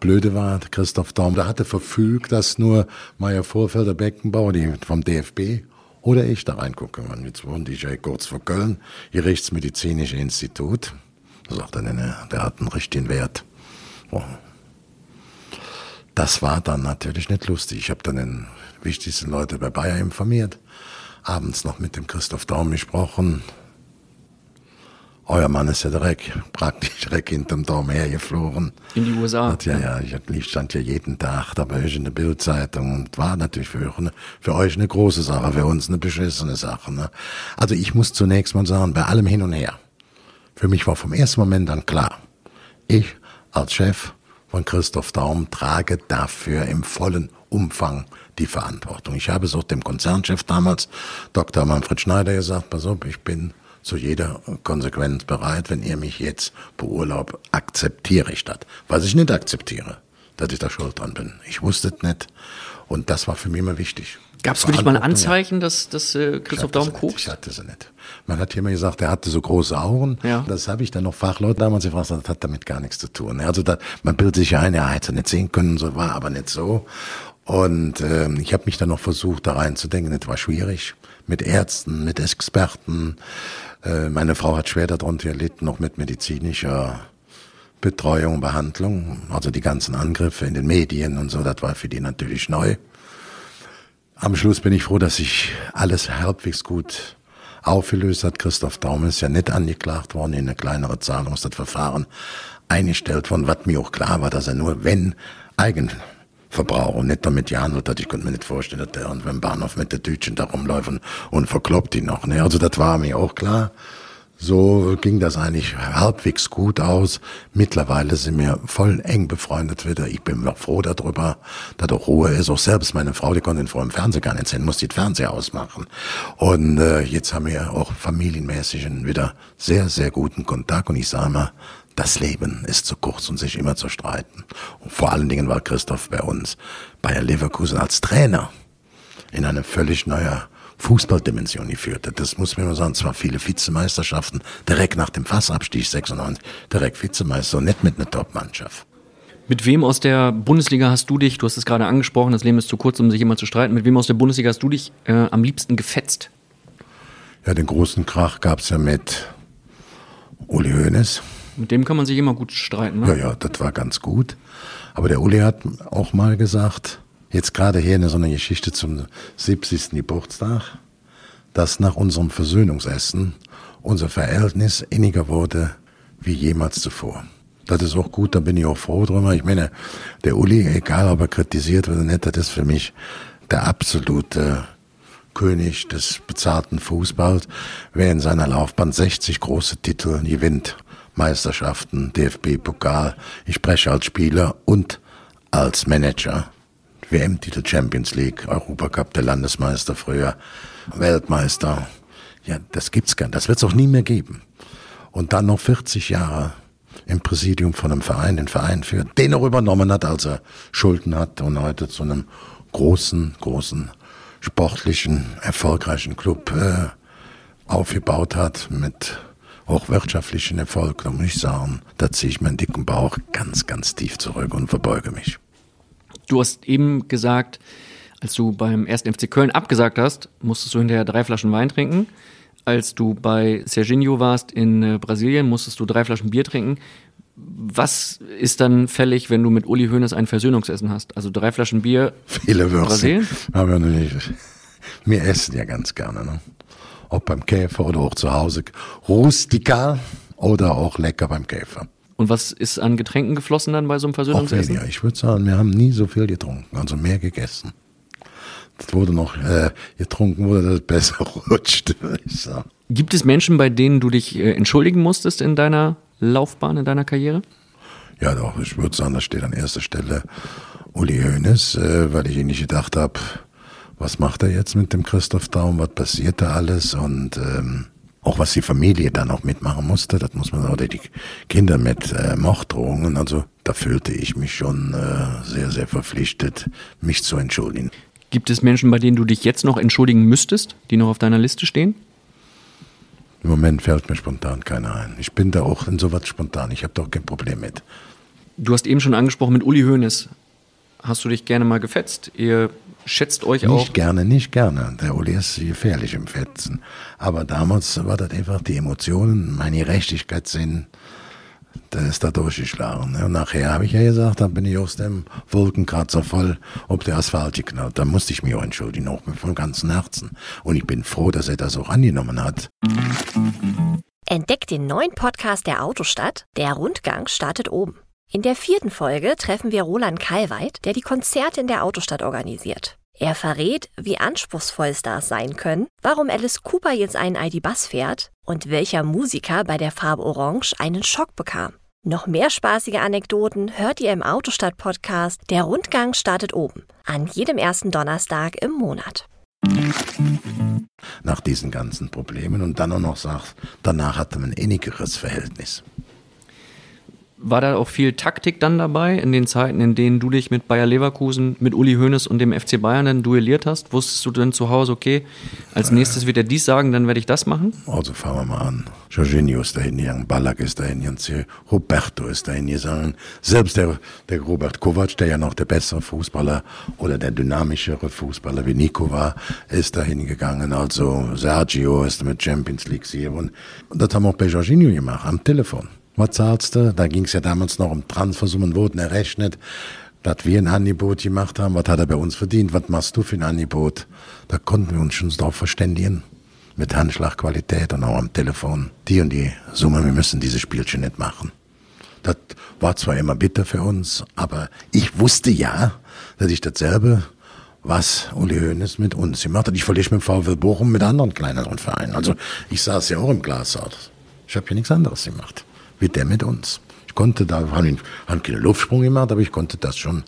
Blöde war, Christoph Daum, der hatte verfügt, dass nur Meier Vorfelder Beckenbauer, die vom DFB, oder ich da reingucke. Man, jetzt wohnt ja kurz vor Köln, hier Rechtsmedizinische Institut. Da sagt er, der hat einen richtigen Wert. Oh. Das war dann natürlich nicht lustig. Ich habe dann den wichtigsten Leute bei Bayer informiert, abends noch mit dem Christoph Daum gesprochen. Euer Mann ist ja direkt, praktisch direkt hinterm Daum hergeflogen. In die USA. Hat, ja, ja, ich stand ja jeden Tag da bei euch in der Bildzeitung und war natürlich für, für euch eine große Sache, für uns eine beschissene Sache. Ne? Also ich muss zunächst mal sagen, bei allem hin und her, für mich war vom ersten Moment an klar, ich als Chef von Christoph Daum trage dafür im vollen Umfang die Verantwortung. Ich habe es auch dem Konzernchef damals, Dr. Manfred Schneider, gesagt, pass auf, ich bin zu jeder Konsequenz bereit, wenn ihr mich jetzt beurlaubt, akzeptiere ich das. Was ich nicht akzeptiere, dass ich da schuld dran bin. Ich wusste es nicht. Und das war für mich immer wichtig. Gab es für dich mal ein Anzeichen, dass, dass äh, Christoph Daum kokst? Ich hatte sie nicht. Man hat hier immer gesagt, er hatte so große Augen. Ja. Das habe ich dann noch Fachleute damals gefragt, das hat damit gar nichts zu tun. Also da, man bildet sich ein, er hätte nicht sehen können, so war aber nicht so. Und ähm, ich habe mich dann noch versucht, da reinzudenken. Das war schwierig. Mit Ärzten, mit Experten. Äh, meine Frau hat schwer darunter erlitten, noch mit medizinischer Betreuung, Behandlung. Also die ganzen Angriffe in den Medien und so, das war für die natürlich neu. Am Schluss bin ich froh, dass sich alles halbwegs gut aufgelöst hat. Christoph Daum ist ja nicht angeklagt worden, in eine kleinere Zahlung ist das Verfahren eingestellt worden, was mir auch klar war, dass er nur, wenn Eigenverbrauch und nicht damit gehandelt hat. Ich konnte mir nicht vorstellen, dass der irgendwann im Bahnhof mit der Tütchen da rumläuft und verkloppt ihn noch. Ne? Also das war mir auch klar. So ging das eigentlich halbwegs gut aus. Mittlerweile sind wir voll eng befreundet wieder. Ich bin noch froh darüber, dass doch Ruhe ist. Auch selbst meine Frau, die konnte vor dem Fernseher gar nicht sehen, musste den Fernseher ausmachen. Und äh, jetzt haben wir auch familienmäßig wieder sehr, sehr guten Kontakt. Und ich sage mal, das Leben ist zu kurz, um sich immer zu streiten. Und vor allen Dingen war Christoph bei uns, Bayer Leverkusen als Trainer in eine völlig neue Fußballdimension geführt hat. Das muss man immer sagen. Zwar viele Vizemeisterschaften, direkt nach dem Fassabstieg 96, direkt Vizemeister und nicht mit einer Top-Mannschaft. Mit wem aus der Bundesliga hast du dich, du hast es gerade angesprochen, das Leben ist zu kurz, um sich immer zu streiten, mit wem aus der Bundesliga hast du dich äh, am liebsten gefetzt? Ja, den großen Krach gab es ja mit Uli Hoeneß. Mit dem kann man sich immer gut streiten, ne? Ja, ja, das war ganz gut. Aber der Uli hat auch mal gesagt, jetzt gerade hier in so einer Geschichte zum 70. Geburtstag, dass nach unserem Versöhnungsessen unser Verhältnis inniger wurde wie jemals zuvor. Das ist auch gut, da bin ich auch froh drüber. Ich meine, der Uli, egal ob er kritisiert oder nicht, das ist für mich der absolute König des bezahlten Fußballs. Wer in seiner Laufbahn 60 große Titel gewinnt, Meisterschaften, DFB-Pokal, ich spreche als Spieler und als Manager, WM-Titel Champions League, Europacup, der Landesmeister früher, Weltmeister. Ja, das gibt's gar nicht. Das wird's auch nie mehr geben. Und dann noch 40 Jahre im Präsidium von einem Verein, den Verein führt, den er übernommen hat, als er Schulden hat und heute zu einem großen, großen, sportlichen, erfolgreichen Club äh, aufgebaut hat mit hochwirtschaftlichen Erfolg, da muss ich sagen, da ziehe ich meinen dicken Bauch ganz, ganz tief zurück und verbeuge mich. Du hast eben gesagt, als du beim 1. FC Köln abgesagt hast, musstest du hinterher drei Flaschen Wein trinken. Als du bei Serginho warst in äh, Brasilien, musstest du drei Flaschen Bier trinken. Was ist dann fällig, wenn du mit Uli Hoeneß ein Versöhnungsessen hast? Also drei Flaschen Bier. Viele Würste. Brasilien? Aber nicht. Wir essen ja ganz gerne. Ne? Ob beim Käfer oder auch zu Hause. Rustikal oder auch lecker beim Käfer. Und was ist an Getränken geflossen dann bei so einem Versöhnungsessen? Auch Ich würde sagen, wir haben nie so viel getrunken, also mehr gegessen. Das wurde noch äh, getrunken, wurde das besser rutscht, würde ich sagen. Gibt es Menschen, bei denen du dich äh, entschuldigen musstest in deiner Laufbahn, in deiner Karriere? Ja, doch, ich würde sagen, da steht an erster Stelle Uli Hoeneß, äh, weil ich ihn nicht gedacht habe, was macht er jetzt mit dem Christoph Daum, was passiert da alles und ähm, auch was die Familie dann auch mitmachen musste, das muss man oder die Kinder mit äh, Morddrohungen, also da fühlte ich mich schon äh, sehr, sehr verpflichtet, mich zu entschuldigen. Gibt es Menschen, bei denen du dich jetzt noch entschuldigen müsstest, die noch auf deiner Liste stehen? Im Moment fällt mir spontan keiner ein. Ich bin da auch in sowas spontan. Ich habe doch kein Problem mit. Du hast eben schon angesprochen mit Uli Hoeneß. Hast du dich gerne mal gefetzt? Ihr schätzt euch nicht auch. Nicht gerne, nicht gerne. Der Uli ist gefährlich im Fetzen. Aber damals war das einfach die Emotionen, meine Gerechtigkeitssinn. Der ist da durchgeschlagen. Und nachher habe ich ja gesagt, dann bin ich aus dem Wolkenkratzer voll ob der Asphalt geknallt. Da musste ich mich auch entschuldigen, auch von ganzem Herzen. Und ich bin froh, dass er das auch angenommen hat. Entdeckt den neuen Podcast der Autostadt. Der Rundgang startet oben. In der vierten Folge treffen wir Roland Kalweit, der die Konzerte in der Autostadt organisiert. Er verrät, wie anspruchsvoll Stars sein können, warum Alice Cooper jetzt einen ID-Bus fährt und welcher Musiker bei der Farbe Orange einen Schock bekam. Noch mehr spaßige Anekdoten hört ihr im Autostadt-Podcast Der Rundgang startet oben, an jedem ersten Donnerstag im Monat. Nach diesen ganzen Problemen und dann auch noch sagt, danach hatte man ein innigeres Verhältnis. War da auch viel Taktik dann dabei in den Zeiten, in denen du dich mit Bayer Leverkusen, mit Uli Hoeneß und dem FC Bayern dann duelliert hast? Wusstest du denn zu Hause, okay, als nächstes wird er dies sagen, dann werde ich das machen? Also fangen wir mal an. Jorginho ist dahin gegangen, Ballack ist dahin gegangen, Roberto ist dahin gegangen. Selbst der, der Robert Kovac, der ja noch der bessere Fußballer oder der dynamischere Fußballer wie Nico war, ist dahin gegangen. Also Sergio ist mit Champions League Sieger. Und das haben wir auch bei Jorginho gemacht, am Telefon. Was zahlst du? Da ging es ja damals noch um Transfersummen, wurden errechnet, dass wir ein Angebot gemacht haben. Was hat er bei uns verdient? Was machst du für ein Angebot? Da konnten wir uns schon darauf verständigen. Mit Handschlagqualität und auch am Telefon. Die und die Summe, wir müssen diese Spielchen nicht machen. Das war zwar immer bitter für uns, aber ich wusste ja, dass ich dasselbe was Uli Hoeneß mit uns gemacht hat. Ich verliere mit VW Bochum mit anderen kleineren Vereinen. Also ich saß ja auch im Glashaus. Ich habe ja nichts anderes gemacht wie der mit uns. Ich konnte da, haben hab keinen Luftsprung gemacht, aber ich konnte das schon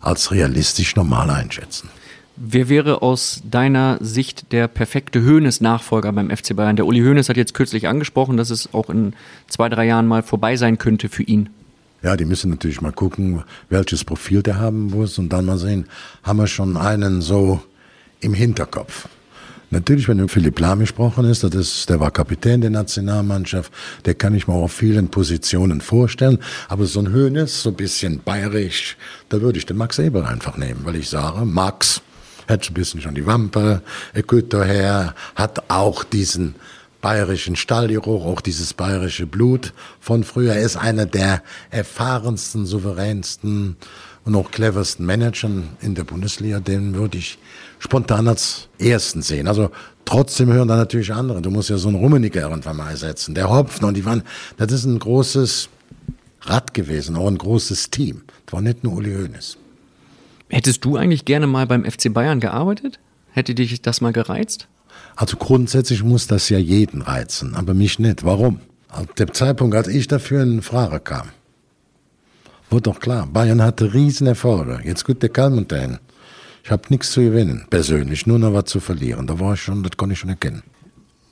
als realistisch normal einschätzen. Wer wäre aus deiner Sicht der perfekte Hoeneß-Nachfolger beim FC Bayern? Der Uli Hoeneß hat jetzt kürzlich angesprochen, dass es auch in zwei, drei Jahren mal vorbei sein könnte für ihn. Ja, die müssen natürlich mal gucken, welches Profil der haben muss und dann mal sehen, haben wir schon einen so im Hinterkopf. Natürlich, wenn Philipp Lahm gesprochen ist, das ist, der war Kapitän der Nationalmannschaft, der kann ich mir auf vielen Positionen vorstellen. Aber so ein Höhnes, so ein bisschen bayerisch, da würde ich den Max Eber einfach nehmen, weil ich sage, Max hat ein bisschen schon die Wampe, er geht daher, hat auch diesen bayerischen Stallgeruch, auch dieses bayerische Blut von früher. Er ist einer der erfahrensten, souveränsten und auch cleversten Managern in der Bundesliga. Den würde ich spontan als ersten sehen. Also trotzdem hören da natürlich andere. Du musst ja so einen Rummeniger irgendwann mal ersetzen. Der Hopfen und die waren, das ist ein großes Rad gewesen, auch ein großes Team. Das war nicht nur Uli Hoeneß. Hättest du eigentlich gerne mal beim FC Bayern gearbeitet? Hätte dich das mal gereizt? Also grundsätzlich muss das ja jeden reizen, aber mich nicht. Warum? Ab dem Zeitpunkt, als ich dafür in Frage kam, wurde doch klar, Bayern hatte riesen Erfolge. Jetzt gut der Kalm dahin. Ich habe nichts zu gewinnen, persönlich, nur noch was zu verlieren. Da war ich schon, das konnte ich schon erkennen.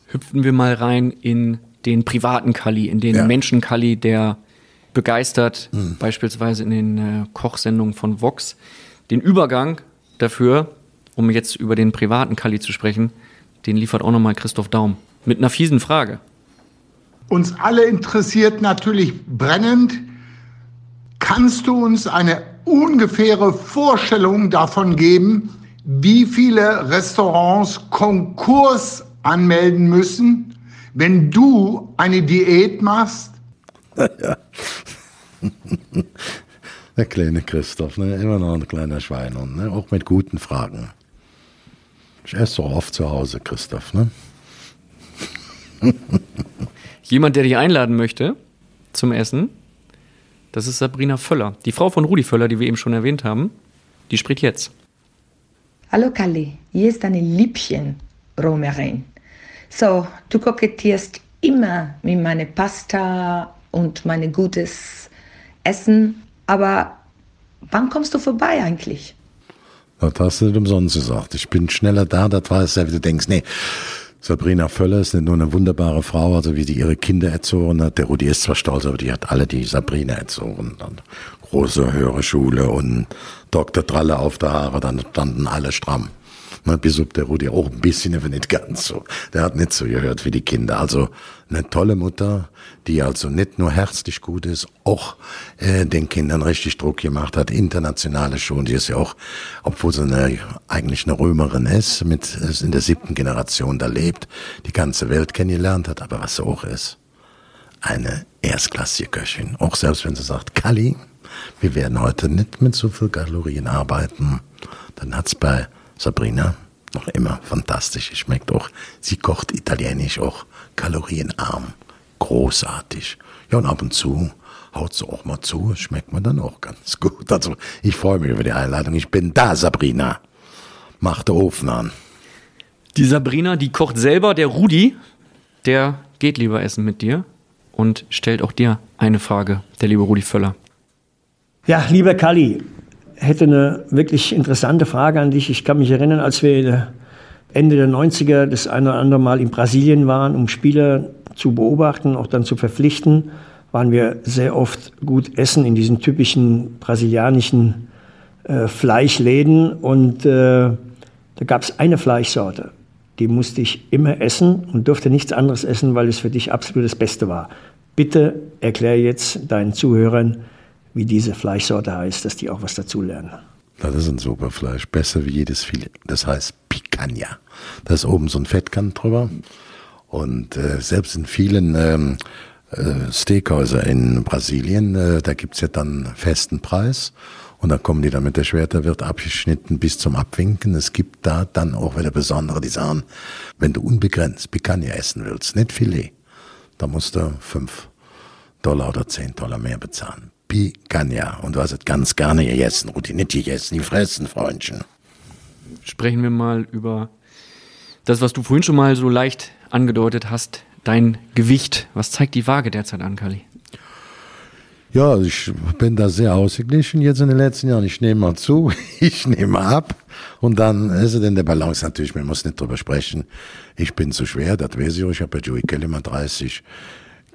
Hüpfen wir mal rein in den privaten Kali, in den ja. Menschen Kali, der begeistert, hm. beispielsweise in den äh, Kochsendungen von Vox. Den Übergang dafür, um jetzt über den privaten Kali zu sprechen, den liefert auch nochmal Christoph Daum. Mit einer fiesen Frage. Uns alle interessiert natürlich brennend, kannst du uns eine ungefähre Vorstellung davon geben, wie viele Restaurants Konkurs anmelden müssen, wenn du eine Diät machst? Ja. Der kleine Christoph, ne? immer noch ein kleiner Schweinhund, ne? auch mit guten Fragen. Ich esse so oft zu Hause, Christoph. Ne? Jemand, der dich einladen möchte zum Essen, das ist Sabrina Völler, die Frau von Rudi Völler, die wir eben schon erwähnt haben. Die spricht jetzt. Hallo Kalli, hier ist deine Liebchen, Romerin. So, du kokettierst immer mit meiner Pasta und mein gutes Essen, aber wann kommst du vorbei eigentlich? Das hast du nicht umsonst gesagt. Ich bin schneller da, das war es ja, wie du denkst. Nee, Sabrina Völler ist nicht nur eine wunderbare Frau, also wie die ihre Kinder erzogen hat. Der Rudi ist zwar stolz, aber die hat alle die Sabrina erzogen. Dann große höhere Schule und Dr. Tralle auf der Haare, dann standen alle stramm. Bis ob der Rudi auch ein bisschen, aber nicht ganz so. Der hat nicht so gehört wie die Kinder. Also eine tolle Mutter, die also nicht nur herzlich gut ist, auch äh, den Kindern richtig Druck gemacht hat, internationale schon. Die ist ja auch, obwohl sie eine, eigentlich eine Römerin ist, mit ist in der siebten Generation da lebt, die ganze Welt kennengelernt hat, aber was sie auch ist, eine erstklassige Köchin. Auch selbst wenn sie sagt, Kali, wir werden heute nicht mit so viel Kalorien arbeiten, dann hat's bei Sabrina noch immer fantastisch geschmeckt. Auch sie kocht italienisch auch kalorienarm, großartig. Ja und ab und zu haut sie auch mal zu, schmeckt mir dann auch ganz gut. Also ich freue mich über die Einladung. Ich bin da, Sabrina. Mach den Ofen an. Die Sabrina, die kocht selber. Der Rudi, der geht lieber essen mit dir und stellt auch dir eine Frage, der liebe Rudi Völler. Ja, lieber Kali, hätte eine wirklich interessante Frage an dich. Ich kann mich erinnern, als wir Ende der 90er das eine oder andere Mal in Brasilien waren, um Spieler zu beobachten, auch dann zu verpflichten, waren wir sehr oft gut essen in diesen typischen brasilianischen äh, Fleischläden. Und äh, da gab es eine Fleischsorte, die musste ich immer essen und durfte nichts anderes essen, weil es für dich absolut das Beste war. Bitte erkläre jetzt deinen Zuhörern, wie diese Fleischsorte heißt, dass die auch was dazulernen. Das ist ein super Fleisch, besser wie jedes Filet. Das heißt Picanha. Da ist oben so ein Fettkant drüber. Und äh, selbst in vielen ähm, äh, Steakhäuser in Brasilien, äh, da gibt's ja dann festen Preis. Und dann kommen die da mit der Schwerter, wird abgeschnitten bis zum Abwinken. Es gibt da dann auch wieder besondere, die sagen, wenn du unbegrenzt Picanha essen willst, nicht Filet, dann musst du fünf Dollar oder zehn Dollar mehr bezahlen. Picanha. Und du hast es ganz gerne gegessen, Rudi, nicht gegessen, die fressen, Freundchen. Sprechen wir mal über das, was du vorhin schon mal so leicht angedeutet hast, dein Gewicht. Was zeigt die Waage derzeit an, Kali? Ja, ich bin da sehr ausgeglichen jetzt in den letzten Jahren. Ich nehme mal zu, ich nehme ab und dann ist es in der Balance natürlich, man muss nicht drüber sprechen. Ich bin zu schwer, das weiß ich. Ich habe bei Joey Kelly mal 30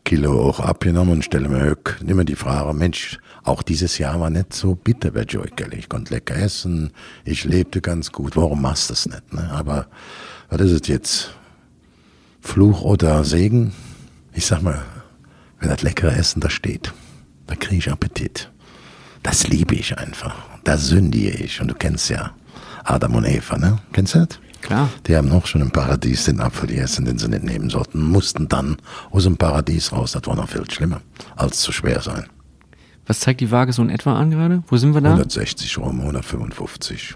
Kilo auch abgenommen und stelle mir immer die Frage, Mensch, auch dieses Jahr war nicht so bitter bei Joey Kelly. Ich konnte lecker essen, ich lebte ganz gut. Warum machst du das nicht? Ne? Aber was ist es jetzt? Fluch oder Segen? Ich sag mal, wenn das leckere Essen da steht, da kriege ich Appetit. Das liebe ich einfach. Da sündige ich. Und du kennst ja Adam und Eva, ne? Kennst du das? Klar. Die haben noch schon im Paradies den Apfel gegessen, den sie nicht nehmen sollten, mussten dann aus dem Paradies raus. Das war noch viel schlimmer, als zu schwer sein. Was zeigt die Waage so in etwa an gerade? Wo sind wir da? 160 rum, 155.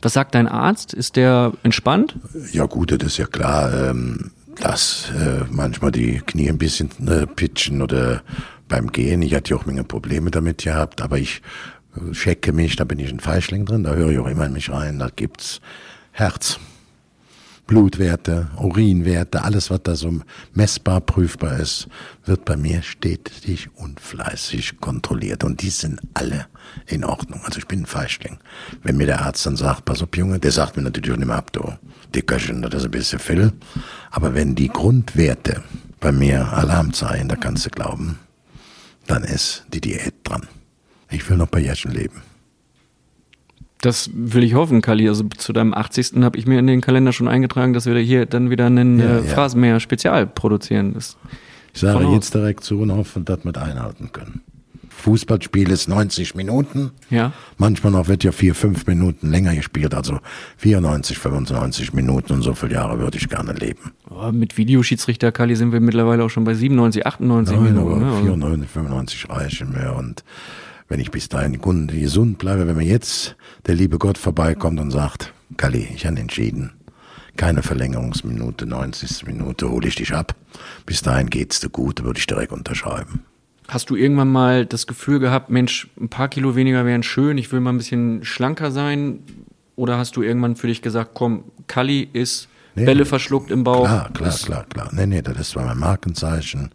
Was sagt dein Arzt? Ist der entspannt? Ja gut, das ist ja klar, ähm, dass äh, manchmal die Knie ein bisschen äh, pitchen oder beim Gehen. Ich hatte ja auch Menge Probleme damit gehabt, aber ich äh, checke mich, da bin ich ein Feischling drin, da höre ich auch immer in mich rein, da gibt's Herz, Blutwerte, Urinwerte, alles, was da so messbar prüfbar ist, wird bei mir stetig und fleißig kontrolliert. Und die sind alle in Ordnung. Also ich bin ein Feischling. Wenn mir der Arzt dann sagt, pass auf Junge, der sagt mir natürlich nicht mehr ab, du Dickerchen, das ist ein bisschen viel. Aber wenn die Grundwerte bei mir Alarm zeigen, da kannst du glauben, dann ist die Diät dran. Ich will noch bei Jährchen leben. Das will ich hoffen, Kali. Also zu deinem 80. habe ich mir in den Kalender schon eingetragen, dass wir hier dann wieder einen Ja, äh. Phrasenmäher Spezial produzieren. Das Ich sage jetzt direkt zu und hoffe, dass wir das einhalten können. Fußballspiel ist 90 Minuten. Ja. Manchmal noch wird ja vier, fünf Minuten länger gespielt, also 94, 95 Minuten und so viele Jahre würde ich gerne leben. oh, mit Videoschiedsrichter Kali sind wir mittlerweile auch schon bei 97, 98 Nein, Minuten. aber ne? Also- 94, 95 reichen mir und wenn ich bis dahin gesund bleibe, wenn mir jetzt der liebe Gott vorbeikommt und sagt, Kali, ich habe entschieden, keine Verlängerungsminute, 90. Minute hole ich dich ab. Bis dahin geht's dir gut, würde ich direkt unterschreiben. Hast du irgendwann mal das Gefühl gehabt, Mensch, ein paar Kilo weniger wären schön, ich will mal ein bisschen schlanker sein? Oder hast du irgendwann für dich gesagt, komm, Kali ist Nee, Bälle verschluckt im Bauch? Klar, klar, klar, klar. Nee, nee, das ist zwar mein Markenzeichen.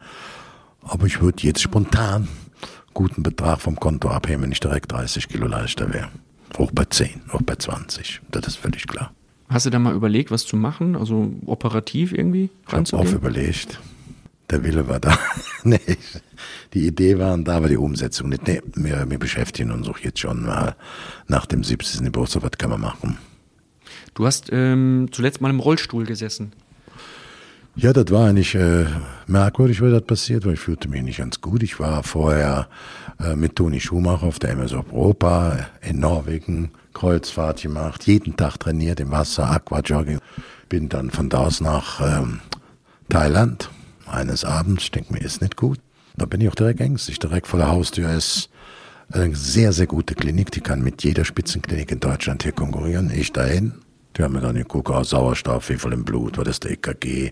Aber ich würde jetzt spontan guten Betrag vom Konto abheben, wenn ich direkt 30 Kilo leichter wäre. Hoch bei 10, hoch bei 20. Das ist völlig klar. Hast du da mal überlegt, was zu machen? Also operativ irgendwie Ich habe auch überlegt. Der Wille war da. nee, die Idee war da, aber die Umsetzung nicht. Nee, wir, wir beschäftigen uns auch jetzt schon mal nach dem 70. Geburtstag, was kann man machen? Du hast ähm, zuletzt mal im Rollstuhl gesessen. Ja, das war eigentlich äh, merkwürdig, wie das passiert, weil ich fühlte mich nicht ganz gut. Ich war vorher äh, mit Toni Schumacher auf der MS Europa in Norwegen, Kreuzfahrt gemacht, jeden Tag trainiert im Wasser, Aquajogging. Bin dann von da aus nach ähm, Thailand eines Abends, ich denke mir, ist nicht gut. Da bin ich auch direkt ängstlich. Direkt vor der Haustür ist eine sehr, sehr gute Klinik, die kann mit jeder Spitzenklinik in Deutschland hier konkurrieren. Ich dahin, die haben mir dann geguckt, Sauerstoff, wie viel im Blut, was ist der EKG,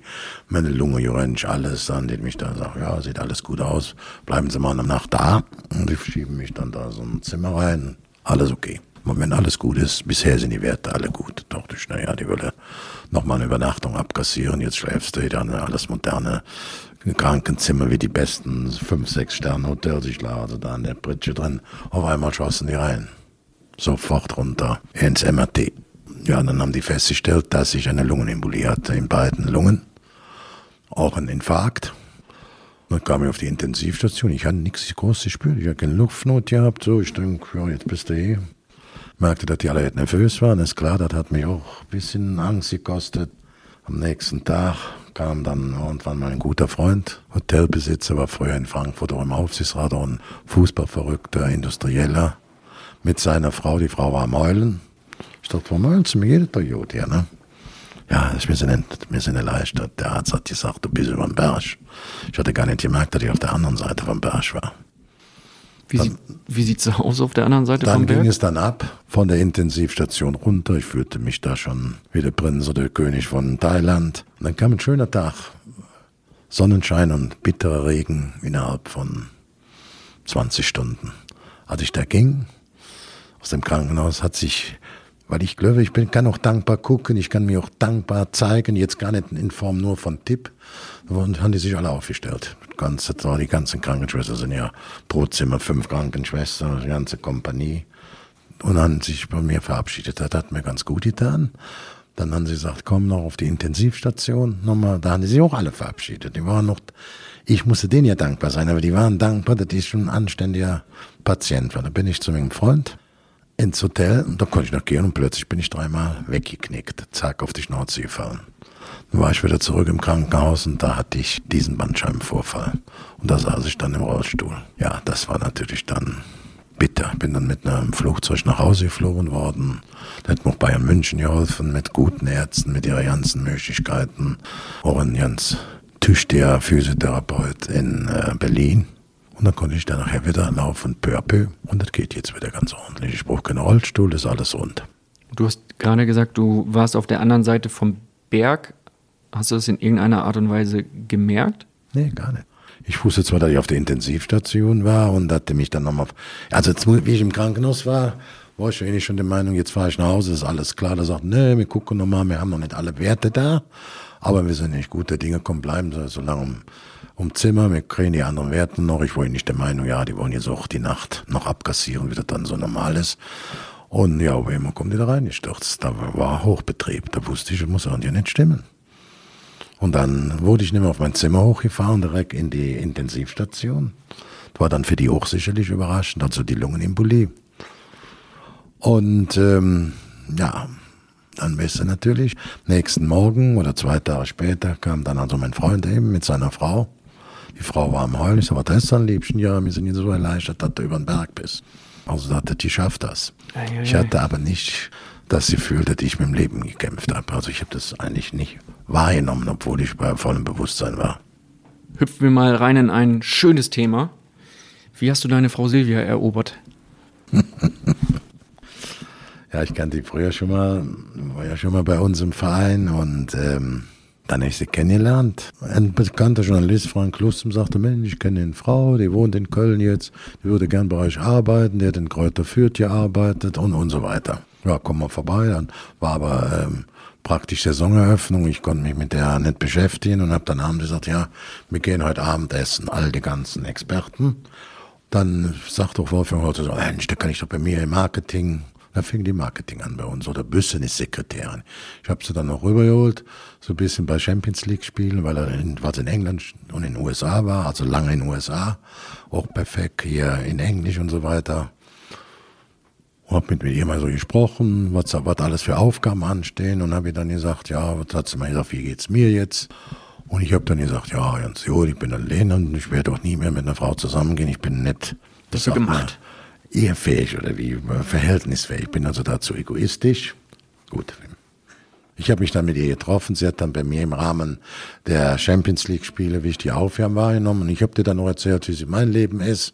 meine Lunge, Jurensch, alles. Dann die mich da sagen, ja, sieht alles gut aus, bleiben Sie mal eine Nacht da. Und die schieben mich dann da so ein Zimmer rein. Alles okay. Und wenn alles gut ist, bisher sind die Werte alle gut. Dachte ich, naja, die würde nochmal eine Übernachtung abkassieren. Jetzt schläfst du wieder alles moderne Krankenzimmer wie die besten fünf, sechs Sterne Hotels. Ich lag also da in der Britsche drin. Auf einmal schossen die rein. Sofort runter ins MRT. Ja, dann haben die festgestellt, dass ich eine Lungenembolie hatte in beiden Lungen. Auch ein Infarkt. Dann kam ich auf die Intensivstation. Ich hatte nichts groß gespürt. Ich hatte keine Luftnot gehabt. So, ich denke, ja, jetzt bist du eh. Merkte, dass die alle nervös waren. Ist klar, das hat mich auch ein bisschen Angst gekostet. Am nächsten Tag kam dann irgendwann mein guter Freund, Hotelbesitzer, war früher in Frankfurt auch im Aufsichtsrat, ein Fußballverrückter, Industrieller, mit seiner Frau. Die Frau war Meulen. Ich dachte, Frau Meulen, mir geht doch gut, ja, ne? Ja, wir sind, nicht, wir sind. Der Arzt hat gesagt, du bist über den Berg. Ich hatte gar nicht gemerkt, dass ich auf der anderen Seite vom Berg war. Wie, dann, wie sieht's aus auf der anderen Seite vom Berg? Dann ging es dann ab von der Intensivstation runter. Ich fühlte mich da schon wie der Prinz oder der König von Thailand. Und dann kam ein schöner Tag. Sonnenschein und bitterer Regen innerhalb von 20 Stunden. Als ich da ging, aus dem Krankenhaus, hat sich weil ich glaube, ich bin, kann auch dankbar gucken, ich kann mir auch dankbar zeigen, jetzt gar nicht in Form nur von Tipp. Und haben die sich alle aufgestellt. Ganz, die ganzen Krankenschwestern sind ja pro Zimmer fünf Krankenschwestern, die ganze Kompanie. Und haben sich bei mir verabschiedet. Das hat mir ganz gut getan. Dann haben sie gesagt, komm noch auf die Intensivstation. Nochmal, da haben die sich auch alle verabschiedet. Die waren noch, ich musste denen ja dankbar sein, aber die waren dankbar, dass ich schon ein anständiger Patient war. Da bin ich zu meinem Freund ins Hotel und da konnte ich noch gehen und plötzlich bin ich dreimal weggeknickt, zack, auf die Schnauze gefallen. Dann war ich wieder zurück im Krankenhaus und da hatte ich diesen Bandscheibenvorfall. Und da saß ich dann im Rollstuhl. Ja, das war natürlich dann bitter. Bin dann mit einem Flugzeug nach Hause geflogen worden. Da hat mir auch Bayern München geholfen, mit guten Ärzten, mit ihrer ganzen Möglichkeiten. Auch ein ganz tüchtiger Physiotherapeut in äh, Berlin. Und dann konnte ich dann nachher wieder laufen, peu à peu. Und das geht jetzt wieder ganz ordentlich. Ich brauche keinen Rollstuhl, ist alles rund. Du hast gerade gesagt, du warst auf der anderen Seite vom Berg. Hast du das in irgendeiner Art und Weise gemerkt? Nee, gar nicht. Ich wusste zwar, dass ich auf der Intensivstation war und hatte mich dann nochmal, also jetzt, wie ich im Krankenhaus war, war ich eigentlich schon der Meinung, jetzt fahre ich nach Hause, ist alles klar. Da sagt, nee, wir gucken nochmal, wir haben noch nicht alle Werte da, aber wir sind nicht gute Dinge, komm, bleiben Sie so lange um Zimmer, wir kriegen die anderen Werte noch. Ich war nicht der Meinung, ja, die wollen jetzt auch die Nacht noch abkassieren, wie das dann so normal ist. Und ja, aber immer kommt die da reingestürzt. Da war Hochbetrieb. Da wusste ich, das muss ja nicht stimmen. Und dann wurde ich nicht mehr auf mein Zimmer hochgefahren, direkt in die Intensivstation. Das war dann für die auch sicherlich überraschend, also die Lungenembolie. Und ähm, ja, dann weißt du natürlich, nächsten Morgen oder zwei Tage später kam dann also mein Freund eben mit seiner Frau. Die Frau war am Heulen. Ich sag, was ist dann, Liebchen? Ja, wir sind jetzt so erleichtert, dass du über den Berg bist. Also sagte, die schafft das. Ei, ei, ich hatte aber nicht das Gefühl, dass ich mit dem Leben gekämpft habe. Also ich habe das eigentlich nicht wahrgenommen, obwohl ich bei vollem Bewusstsein war. Hüpfen wir mal rein in ein schönes Thema. Wie hast du deine Frau Silvia erobert? ja, ich kannte die früher schon mal, war ja schon mal bei uns im Verein und ähm, dann habe ich sie kennengelernt. Ein bekannter Journalist, Frank Lustum, sagte, Mensch, ich kenne eine Frau, die wohnt in Köln jetzt, die würde gern bei euch arbeiten, die hat in Kräuter Fürth gearbeitet und, und so weiter. Ja, komm mal vorbei. Dann war aber ähm, praktisch Saisoneröffnung. Ich konnte mich mit der nicht beschäftigen und habe dann abends gesagt, ja, wir gehen heute Abend essen, all die ganzen Experten. Dann sagt doch Wolfgang heute so, Mensch, da kann ich doch bei mir im Marketing da fing die Marketing an bei uns oder Büssen ist Sekretärin. Ich habe sie dann noch rübergeholt, so ein bisschen bei Champions League spielen, weil er in, was in England und in den USA war, also lange in den USA, auch perfekt hier in Englisch und so weiter. hab mit ihr mal so gesprochen, was, was alles für Aufgaben anstehen und habe ihr dann gesagt, ja, was hat sie mal gesagt, wie geht's mir jetzt? Und ich habe dann gesagt, ja, ganz gut, ich bin allein und ich werde auch nie mehr mit einer Frau zusammengehen. Ich bin nicht Bist du gemacht? Ehrfähig oder wie äh, verhältnisfähig. Ich bin also dazu egoistisch. Gut. Ich habe mich dann mit ihr getroffen. Sie hat dann bei mir im Rahmen der Champions League Spiele, wie ich die aufwärmen, wahrgenommen. Und ich habe dir dann noch erzählt, wie sie mein Leben ist.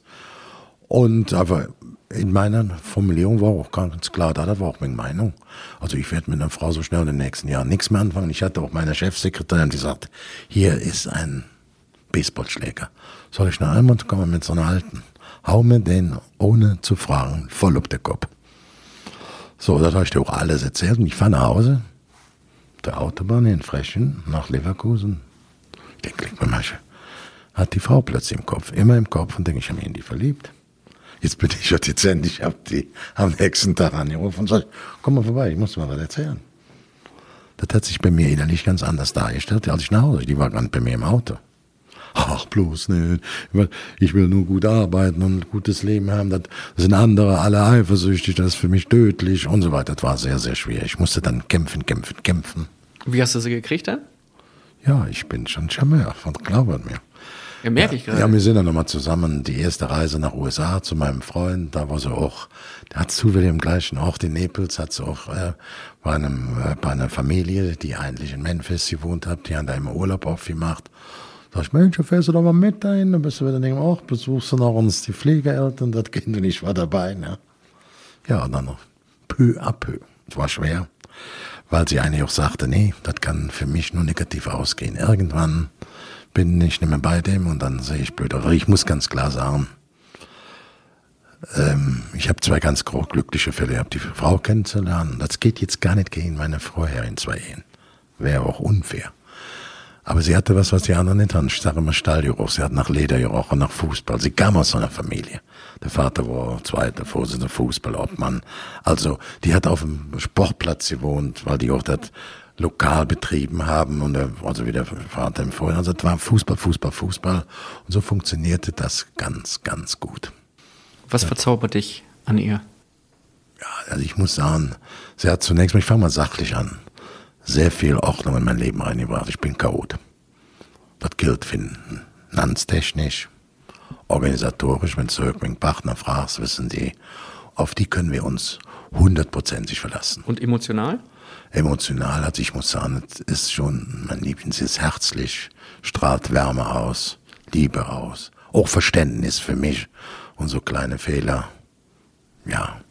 Und aber in meiner Formulierung war auch ganz klar, da war auch meine Meinung. Also ich werde mit einer Frau so schnell in den nächsten Jahren nichts mehr anfangen. Ich hatte auch meine Chefsekretärin, die sagt, hier ist ein Baseballschläger. Soll ich nach einmal kommen mit so einer alten? Hau mir den, ohne zu fragen, voll auf den Kopf. So, das habe ich dir auch alles erzählt und ich fahre nach Hause, der Autobahn in Frechen nach Leverkusen. Ich denke, klingt mir manche. Hat die Frau plötzlich im Kopf, immer im Kopf und denke, ich habe mich in die verliebt. Jetzt bin ich ja dezent, ich habe die am nächsten Tag angerufen und sage, komm mal vorbei, ich muss dir mal was erzählen. Das hat sich bei mir innerlich ganz anders dargestellt, als ich nach Hause. Die war gerade bei mir im Auto. Ach, bloß nicht. Ich will nur gut arbeiten und ein gutes Leben haben. Das sind andere alle eifersüchtig, das ist für mich tödlich und so weiter. Das war sehr, sehr schwer. Ich musste dann kämpfen, kämpfen, kämpfen. Wie hast du sie gekriegt dann? Ja, ich bin schon Charmeur, glaubet mir. Ja, merke ich gerade. Ja, wir sind dann nochmal zusammen die erste Reise nach USA zu meinem Freund. Da war sie auch, der hat zufällig im gleichen Ort in Naples, hat sie auch äh, bei, einem, äh, bei einer Familie, die eigentlich in Memphis gewohnt hat, die haben da immer Urlaub aufgemacht. Sag ich, Mensch, fährst du doch mal mit dahin, dann bist du wieder denken, ach, besuchst du noch uns die Pflegeeltern, das Kind und ich war dabei, ne? Ja, und dann noch peu à peu. Es war schwer, weil sie eigentlich auch sagte, nee, das kann für mich nur negativ ausgehen. Irgendwann bin ich nicht mehr bei dem und dann sehe ich blöd. Aber ich muss ganz klar sagen, ähm, ich habe zwei ganz glückliche Fälle gehabt, die Frau kennenzulernen. Das geht jetzt gar nicht gegen meine Frau in zwei Ehen. Wäre auch unfair. Aber sie hatte was, was die anderen nicht hatten. Ich sage immer Stallgeruch. Sie hat nach Leder gerochen, nach Fußball. Sie kam aus so einer Familie. Der Vater war zweiter Vorsitzender Fußballobmann. Also, die hat auf dem Sportplatz gewohnt, weil die auch das lokal betrieben haben und der, also wie der Vater empfohlen. Also es war Fußball, Fußball, Fußball. Und so funktionierte das ganz, ganz gut. Was verzaubert dich an ihr? Ja, also ich muss sagen, sie hat zunächst mal, ich fange mal sachlich an, sehr viel Ordnung in mein Leben reingebracht. Ich bin Chaot. Das gilt finanztechnisch, organisatorisch, wenn du irgendeinen Partner fragst, wissen die, auf die können wir uns hundertprozentig verlassen. Und emotional? emotional. Also ich muss sagen, es ist schon, mein Liebchen, sie ist herzlich, strahlt Wärme aus, Liebe aus, auch Verständnis für mich und so kleine Fehler. Ja,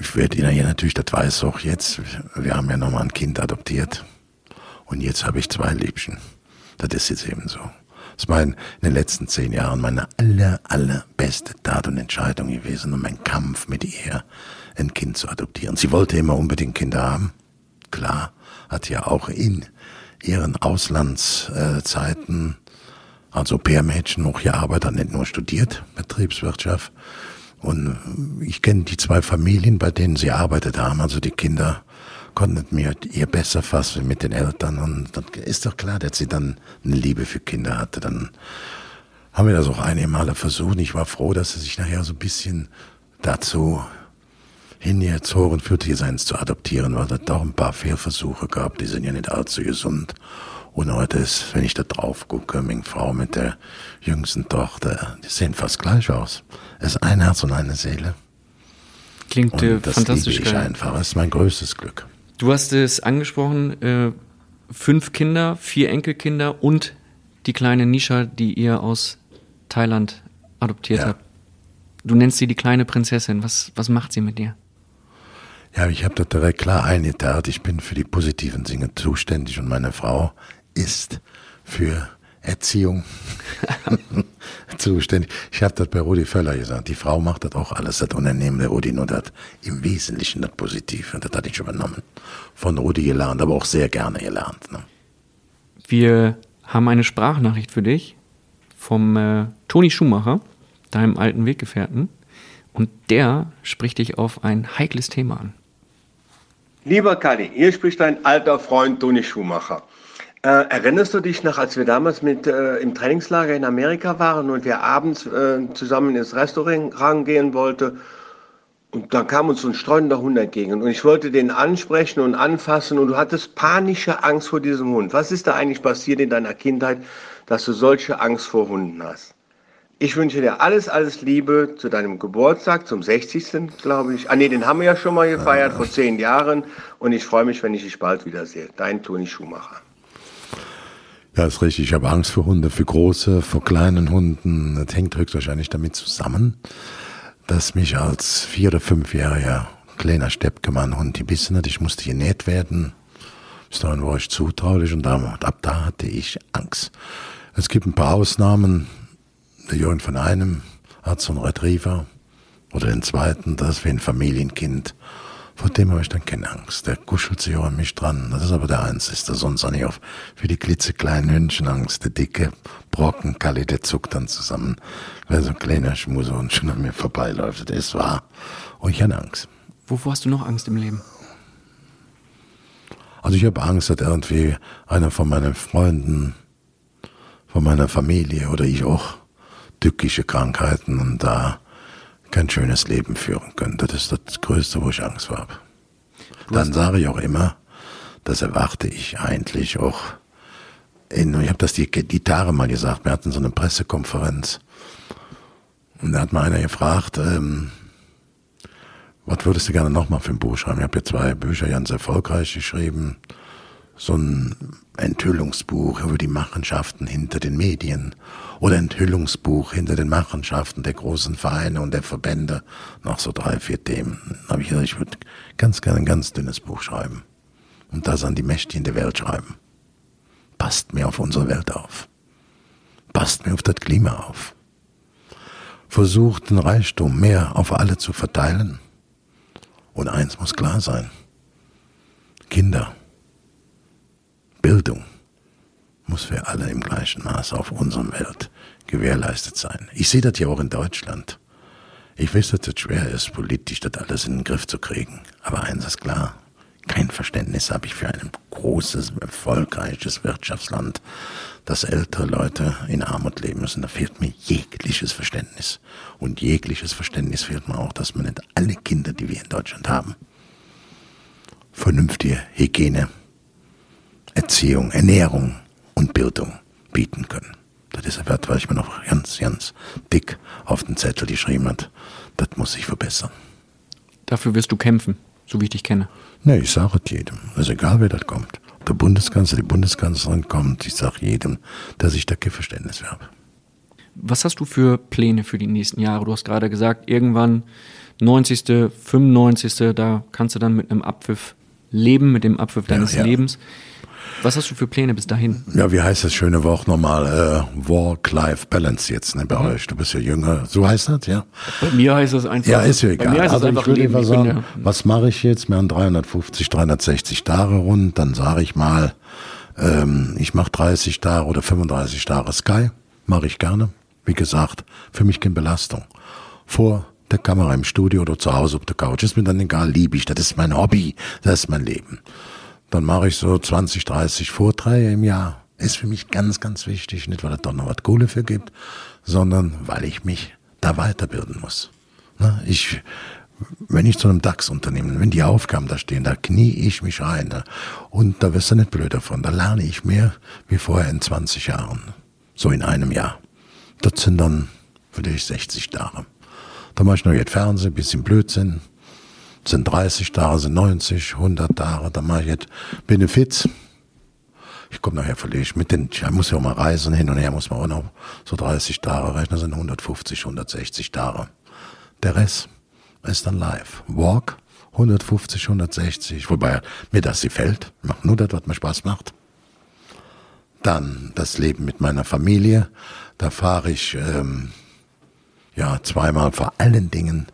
ich werde Ihnen ja natürlich, das weiß auch jetzt, wir haben ja nochmal ein Kind adoptiert und jetzt habe ich zwei Liebchen. Das ist jetzt eben so. Das ist mein, in den letzten zehn Jahren meine aller, allerbeste Tat und Entscheidung gewesen und mein Kampf mit ihr ein Kind zu adoptieren. Sie wollte immer unbedingt Kinder haben. Klar, hat ja auch in ihren Auslandszeiten als Au-pair-Mädchen noch gearbeitet, hat nicht nur studiert, Betriebswirtschaft. Und ich kenne die zwei Familien, bei denen sie arbeitet haben. Also die Kinder konnten mir ihr besser fassen mit den Eltern. Und dann ist doch klar, dass sie dann eine Liebe für Kinder hatte. Dann haben wir das auch einige Male versucht. Ich war froh, dass sie sich nachher so ein bisschen dazu hingezogen, für Tierseins zu adoptieren, weil es doch ein paar Fehlversuche gab, die sind ja nicht allzu gesund. Und heute ist, wenn ich da drauf gucke, meine Frau mit der jüngsten Tochter, die sehen fast gleich aus. Es ist ein Herz und eine Seele. Klingt und äh, das fantastisch liebe ich geil. einfach. Das ist mein größtes Glück. Du hast es angesprochen, äh, fünf Kinder, vier Enkelkinder und die kleine Nisha, die ihr aus Thailand adoptiert Ja. habt. Du nennst sie die kleine Prinzessin. Was, was macht sie mit dir? Ja, ich habe das direkt klar eingeteilt. Ich bin für die positiven Dinge zuständig und meine Frau ist für Erziehung zuständig. Ich habe das bei Rudi Völler gesagt. Die Frau macht das auch alles, das Unternehmen der Rudi, nur das im Wesentlichen das Positive. Das hatte ich übernommen. Von Rudi gelernt, aber auch sehr gerne gelernt. Ne? Wir haben eine Sprachnachricht für dich vom äh, Toni Schumacher, deinem alten Weggefährten. Und der spricht dich auf ein heikles Thema an. Lieber Kali, hier spricht dein alter Freund Toni Schumacher. Äh, erinnerst du dich noch, als wir damals mit äh, im Trainingslager in Amerika waren und wir abends äh, zusammen ins Restaurant gehen wollten Und dann kam uns so ein streunender Hund entgegen und ich wollte den ansprechen und anfassen und du hattest panische Angst vor diesem Hund. Was ist da eigentlich passiert in deiner Kindheit, dass du solche Angst vor Hunden hast? Ich wünsche dir alles, alles Liebe zu deinem Geburtstag, zum 60. glaube ich. Ah nee, den haben wir ja schon mal gefeiert vor zehn Jahren und ich freue mich, wenn ich dich bald wiedersehe. Dein Toni Schumacher. Ja, ist richtig. Ich habe Angst vor Hunde, für große, vor kleinen Hunden. Das hängt höchstwahrscheinlich damit zusammen, dass mich als vier- oder fünfjähriger kleiner Steppkemann-Hund gebissen hat. Ich musste genäht werden. Bis dahin war ich zutraulich und ab da hatte ich Angst. Es gibt ein paar Ausnahmen. Der Jürgen von einem hat so einen Retriever oder den zweiten, das ist wie ein Familienkind. Vor dem habe ich dann keine Angst. Der kuschelt sich auch an mich dran. Das ist aber der Einzige. Sonst habe ich auch für die klitzekleinen Hündchen Angst. Der dicke Brocken, Kalli, der zuckt dann zusammen. Weil so ein kleiner Schmuser und schon an mir vorbeiläuft. Der ist wahr. Und ich habe Angst. Wovor hast du noch Angst im Leben? Also ich habe Angst, dass irgendwie einer von meinen Freunden, von meiner Familie oder ich auch tückische Krankheiten und da kein schönes Leben führen können. Das ist das Größte, wo ich Angst vor habe. Dann sage ich auch immer, das erwarte ich eigentlich auch. In, ich habe das die, die Tage mal gesagt, wir hatten so eine Pressekonferenz und da hat mal einer gefragt, ähm, was würdest du gerne nochmal für ein Buch schreiben? Ich habe ja zwei Bücher ganz erfolgreich geschrieben. So ein Enthüllungsbuch über die Machenschaften hinter den Medien oder Enthüllungsbuch hinter den Machenschaften der großen Vereine und der Verbände. Noch so drei, vier Themen. Habe ich gesagt, ich würde ganz gerne ein ganz dünnes Buch schreiben und das an die Mächtigen der Welt schreiben. Passt mir auf unsere Welt auf. Passt mir auf das Klima auf. Versucht den Reichtum mehr auf alle zu verteilen. Und eins muss klar sein. Kinder Bildung muss für alle im gleichen Maß auf unserem Welt gewährleistet sein. Ich sehe das ja auch in Deutschland. Ich weiß, dass es schwer ist, politisch das alles in den Griff zu kriegen. Aber eins ist klar, kein Verständnis habe ich für ein großes, erfolgreiches Wirtschaftsland, das ältere Leute in Armut leben müssen. Da fehlt mir jegliches Verständnis. Und jegliches Verständnis fehlt mir auch, dass man nicht alle Kinder, die wir in Deutschland haben, vernünftige Hygiene, Erziehung, Ernährung und Bildung bieten können. Das ist ein Wert, weil ich mir noch ganz, ganz dick auf den Zettel geschrieben hat. Das muss sich verbessern. Dafür wirst du kämpfen, so wie ich dich kenne. Nee, ich sage es jedem. Ist egal, wer das kommt. Der Bundeskanzler, die Bundeskanzlerin kommt. Ich sage jedem, dass ich da kein Verständnis habe. Was hast du für Pläne für die nächsten Jahre? Du hast gerade gesagt, irgendwann 90., 95., da kannst du dann mit einem Abpfiff leben, mit dem Abpfiff deines ja, ja. Lebens. Was hast du für Pläne bis dahin? Ja, wie heißt das schöne Wort nochmal? Äh, Work-Life-Balance jetzt ne, bei mhm. euch. Du bist ja jünger. So heißt das, ja? Bei mir heißt das einfach. Ja, ist ja egal. also ich würde einfach sagen, ja, was mache ich jetzt? Wir haben 350, 360 Tage rund. Dann sage ich mal, ähm, ich mache 30 Tage oder 35 Tage Sky. Mache ich gerne. Wie gesagt, für mich keine Belastung. Vor der Kamera im Studio oder zu Hause auf der Couch. Ist mir dann egal, liebe ich. Das ist mein Hobby. Das ist mein Leben. Dann mache ich so 20, 30 Vorträge im Jahr. Ist für mich ganz, ganz wichtig. Nicht, weil es doch noch was Kohle für gibt, sondern weil ich mich da weiterbilden muss. Ich, wenn ich zu einem DAX-Unternehmen, wenn die Aufgaben da stehen, da knie ich mich rein. Da, und da wirst du nicht blöd davon. Da lerne ich mehr wie vorher in 20 Jahren. So in einem Jahr. Das sind dann vielleicht 60 Tage. Da mache ich noch jetzt Fernsehen, bisschen Blödsinn, sind 30 Tage, sind 90, 100 Tage, dann mache ich jetzt Benefits. Ich komme nachher verlegt mit den, ich muss ja auch mal reisen, hin und her muss man auch noch so 30 Tage rechnen, sind 150, 160 Tage. Der Rest ist dann live. Walk, 150, 160, wobei mir das gefällt, macht nur das, was mir Spaß macht. Dann das Leben mit meiner Familie, da fahre ich ähm, ja zweimal vor allen Dingen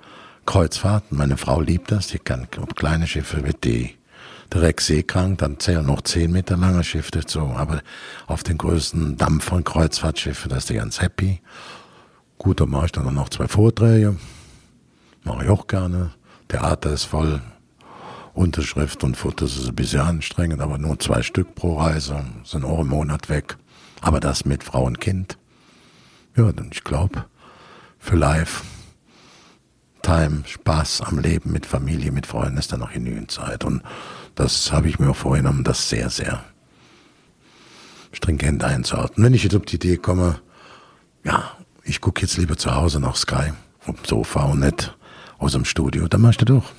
Kreuzfahrten. Meine Frau liebt das. Die kann kleine Schiffe wird die direkt seekrank, dann zählen noch zehn Meter lange Schiffe dazu. Aber auf den größten Dampfern Kreuzfahrtschiffe, da ist die ganz happy. Gut, dann mache ich dann noch zwei Vorträge. Mache ich auch gerne. Theater ist voll. Unterschrift und Fotos ist ein bisschen anstrengend, aber nur zwei Stück pro Reise, sind auch im Monat weg. Aber das mit Frau und Kind. Ja, dann ich glaube, für live Time, Spaß am Leben mit Familie, mit Freunden ist dann noch genügend Zeit. Und das habe ich mir vorgenommen, das sehr, sehr stringent einzuhalten. Wenn ich jetzt auf die Idee komme, ja, ich gucke jetzt lieber zu Hause nach Sky, dem Sofa und nicht aus dem Studio, dann mach ich das doch.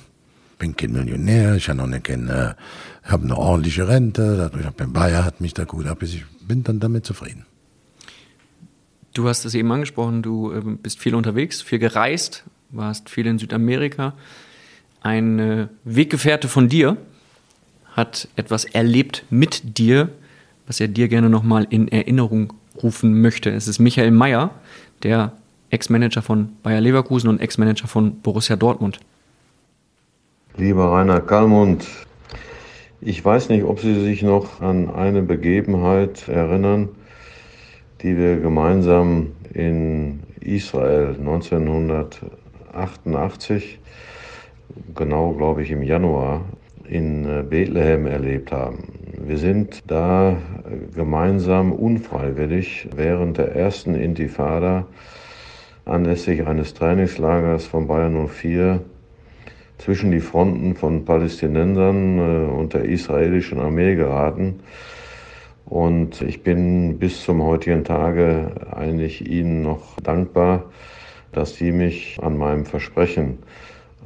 Bin kein Millionär, ich habe noch nicht ich habe eine ordentliche Rente, ich habe Bayer hat mich da gut ab, ich bin dann damit zufrieden. Du hast es eben angesprochen, du äh, bist viel unterwegs, viel gereist, warst viel in Südamerika. Ein äh, Weggefährte von dir hat etwas erlebt mit dir, was er dir gerne nochmal in Erinnerung rufen möchte. Es ist Michael Mayer, der Ex-Manager von Bayer Leverkusen und Ex-Manager von Borussia Dortmund. Lieber Rainer Kallmund, ich weiß nicht, ob Sie sich noch an eine Begebenheit erinnern, die wir gemeinsam in Israel 1988, genau glaube ich im Januar, in äh, Bethlehem erlebt haben. Wir sind da gemeinsam unfreiwillig während der ersten Intifada anlässlich eines Trainingslagers von Bayern 04 zwischen die Fronten von Palästinensern äh, und der israelischen Armee geraten. Und ich bin bis zum heutigen Tage eigentlich Ihnen noch dankbar, dass Sie mich an meinem Versprechen,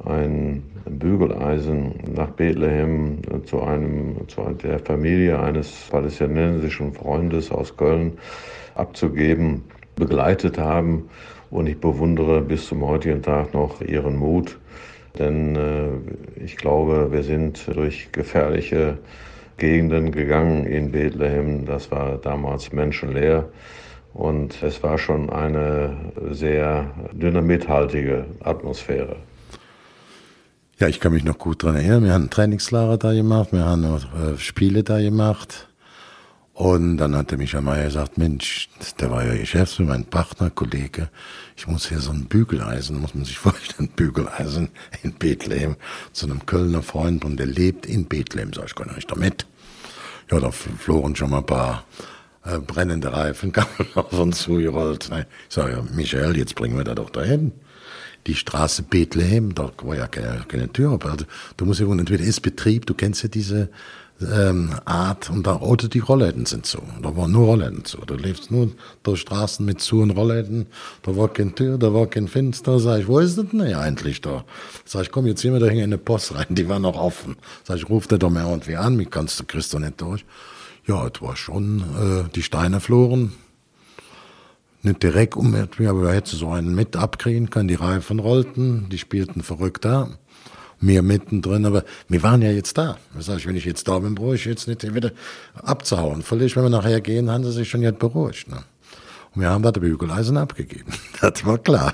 ein Bügeleisen nach Bethlehem zu einem, zu der Familie eines palästinensischen Freundes aus Köln abzugeben, begleitet haben. Und ich bewundere bis zum heutigen Tag noch Ihren Mut, denn äh, ich glaube, wir sind durch gefährliche Gegenden gegangen in Bethlehem. Das war damals menschenleer. Und es war schon eine sehr dynamithaltige Atmosphäre. Ja, ich kann mich noch gut daran erinnern. Wir haben Trainingslager da gemacht, wir haben noch äh, Spiele da gemacht. Und dann hat der Michael Mayer gesagt, Mensch, der war ja Geschäftsführer, mein Partner, Kollege, ich muss hier so ein Bügeleisen, muss man sich vorstellen, Bügeleisen in Bethlehem, zu einem Kölner Freund und der lebt in Bethlehem. Sag ich, kann ich da mit? Ja, da flogen schon mal ein paar äh, brennende Reifen, kamen auf uns zugerollt. Ich sage, ja, Michael, jetzt bringen wir da doch dahin. Die Straße Bethlehem, da war ja keine, keine Tür, aber du musst ja wohl entweder ist Betrieb, du kennst ja diese ähm, Art und da oder die Rollläden sind zu. Da waren nur Rollläden zu. Du lebst nur durch Straßen mit zu und Rollläden. Da war keine Tür, da war kein Fenster. Sag ich, wo ist das denn eigentlich da? Sag ich, komm, jetzt gehen wir da in eine Post rein, die war noch offen. Sag ich, ruf dir doch mal irgendwie an, wie kannst du, kriegst du nicht durch. Ja, es war schon, äh, die Steine floren. Nicht direkt um, aber wir hätten so einen mit abkriegen können. Die Reifen rollten, die spielten verrückt da mir mittendrin, aber wir waren ja jetzt da. Das heißt, wenn ich jetzt da bin, brauche ich jetzt nicht wieder abzuhauen. Völlig, wenn wir nachher gehen, haben sie sich schon jetzt beruhigt. Ne? Und wir haben da die Bügeleisen abgegeben. Das war klar.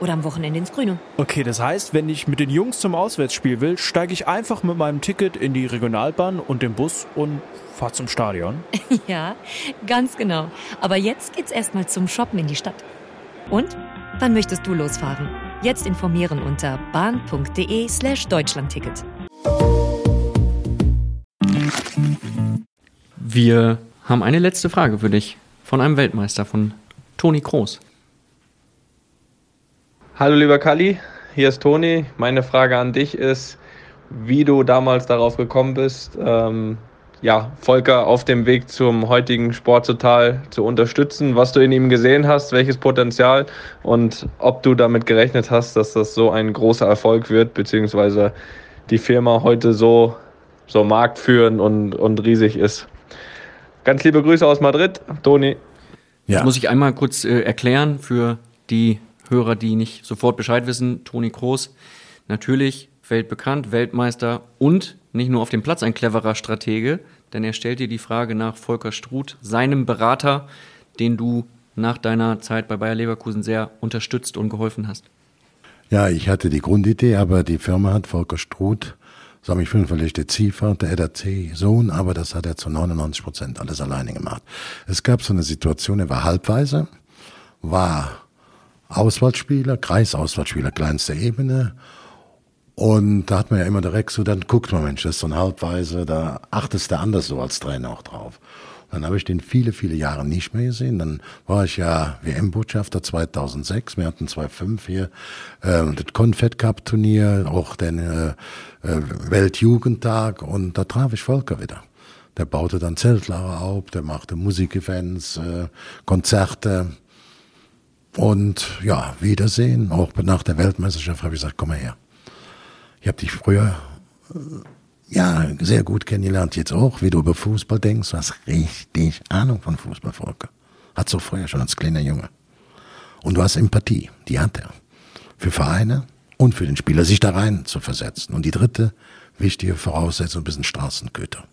oder am Wochenende ins Grüne. Okay, das heißt, wenn ich mit den Jungs zum Auswärtsspiel will, steige ich einfach mit meinem Ticket in die Regionalbahn und den Bus und fahre zum Stadion. ja, ganz genau. Aber jetzt geht's erstmal zum Shoppen in die Stadt. Und wann möchtest du losfahren? Jetzt informieren unter bahn.de/slash Deutschlandticket. Wir haben eine letzte Frage für dich von einem Weltmeister, von Toni Kroos. Hallo lieber Kali, hier ist Toni. Meine Frage an dich ist, wie du damals darauf gekommen bist, ähm, ja, Volker auf dem Weg zum heutigen Sport total zu unterstützen, was du in ihm gesehen hast, welches Potenzial und ob du damit gerechnet hast, dass das so ein großer Erfolg wird, beziehungsweise die Firma heute so, so marktführend und, und riesig ist. Ganz liebe Grüße aus Madrid, Toni. Ja. Das muss ich einmal kurz äh, erklären für die Hörer, die nicht sofort Bescheid wissen. Toni Kroos, natürlich weltbekannt, Weltmeister und nicht nur auf dem Platz ein cleverer Stratege, denn er stellt dir die Frage nach Volker Struth, seinem Berater, den du nach deiner Zeit bei Bayer Leverkusen sehr unterstützt und geholfen hast. Ja, ich hatte die Grundidee, aber die Firma hat Volker Struth, sag ich vielleicht der Ziehvater, der Sohn, aber das hat er zu 99 Prozent alles alleine gemacht. Es gab so eine Situation, er war halbweise, war Auswahlspieler, Kreisauswahlspieler, kleinste Ebene. Und da hat man ja immer direkt so, dann guckt man, Mensch, das ist so ein Halbweise, da achtest du anders so als Trainer auch drauf. Dann habe ich den viele, viele Jahre nicht mehr gesehen. Dann war ich ja WM-Botschafter 2006. Wir hatten 2005 hier äh, das Confed Cup Turnier, auch den äh, äh, Weltjugendtag und da traf ich Volker wieder. Der baute dann Zeltlager auf, der machte Musikevents, äh, Konzerte. Und ja, Wiedersehen. Auch nach der Weltmeisterschaft habe ich gesagt, komm mal her. Ich habe dich früher äh, ja, sehr gut kennengelernt, jetzt auch, wie du über Fußball denkst. Du hast richtig Ahnung von Fußball, Volker. Hat so früher schon als kleiner Junge. Und du hast Empathie, die hat er. Für Vereine und für den Spieler, sich da rein zu versetzen. Und die dritte wichtige Voraussetzung, ein bisschen Straßenköter.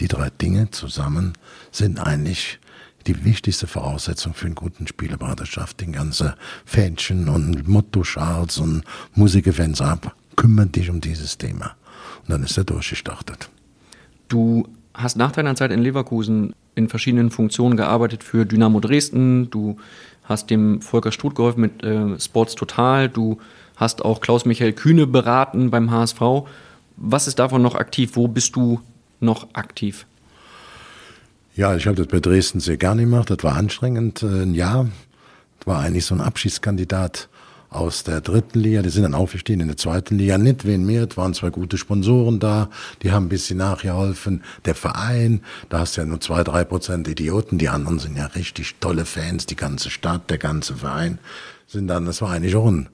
Die drei Dinge zusammen sind eigentlich die wichtigste Voraussetzung für einen guten Spielerberaterschaft. Den ganze Fähnchen und Motto-Charts und Musikevents ab. Kümmern dich um dieses Thema. Und dann ist er durchgestartet. Du hast nach deiner Zeit in Leverkusen in verschiedenen Funktionen gearbeitet für Dynamo Dresden. Du hast dem Volker Struth geholfen mit äh, Sports Total. Du hast auch Klaus-Michael Kühne beraten beim HSV. Was ist davon noch aktiv? Wo bist du noch aktiv? Ja, ich habe das bei Dresden sehr gerne gemacht. Das war anstrengend. Äh, ein Jahr. War eigentlich so ein Abschiedskandidat aus der dritten Liga, die sind dann aufgestiegen in der zweiten Liga. Nicht wen mehr, es waren zwei gute Sponsoren da, die haben ein bisschen nachgeholfen. Der Verein, da hast du ja nur zwei, drei Prozent Idioten, die anderen sind ja richtig tolle Fans, die ganze Stadt, der ganze Verein sind dann, das war eigentlich auch ein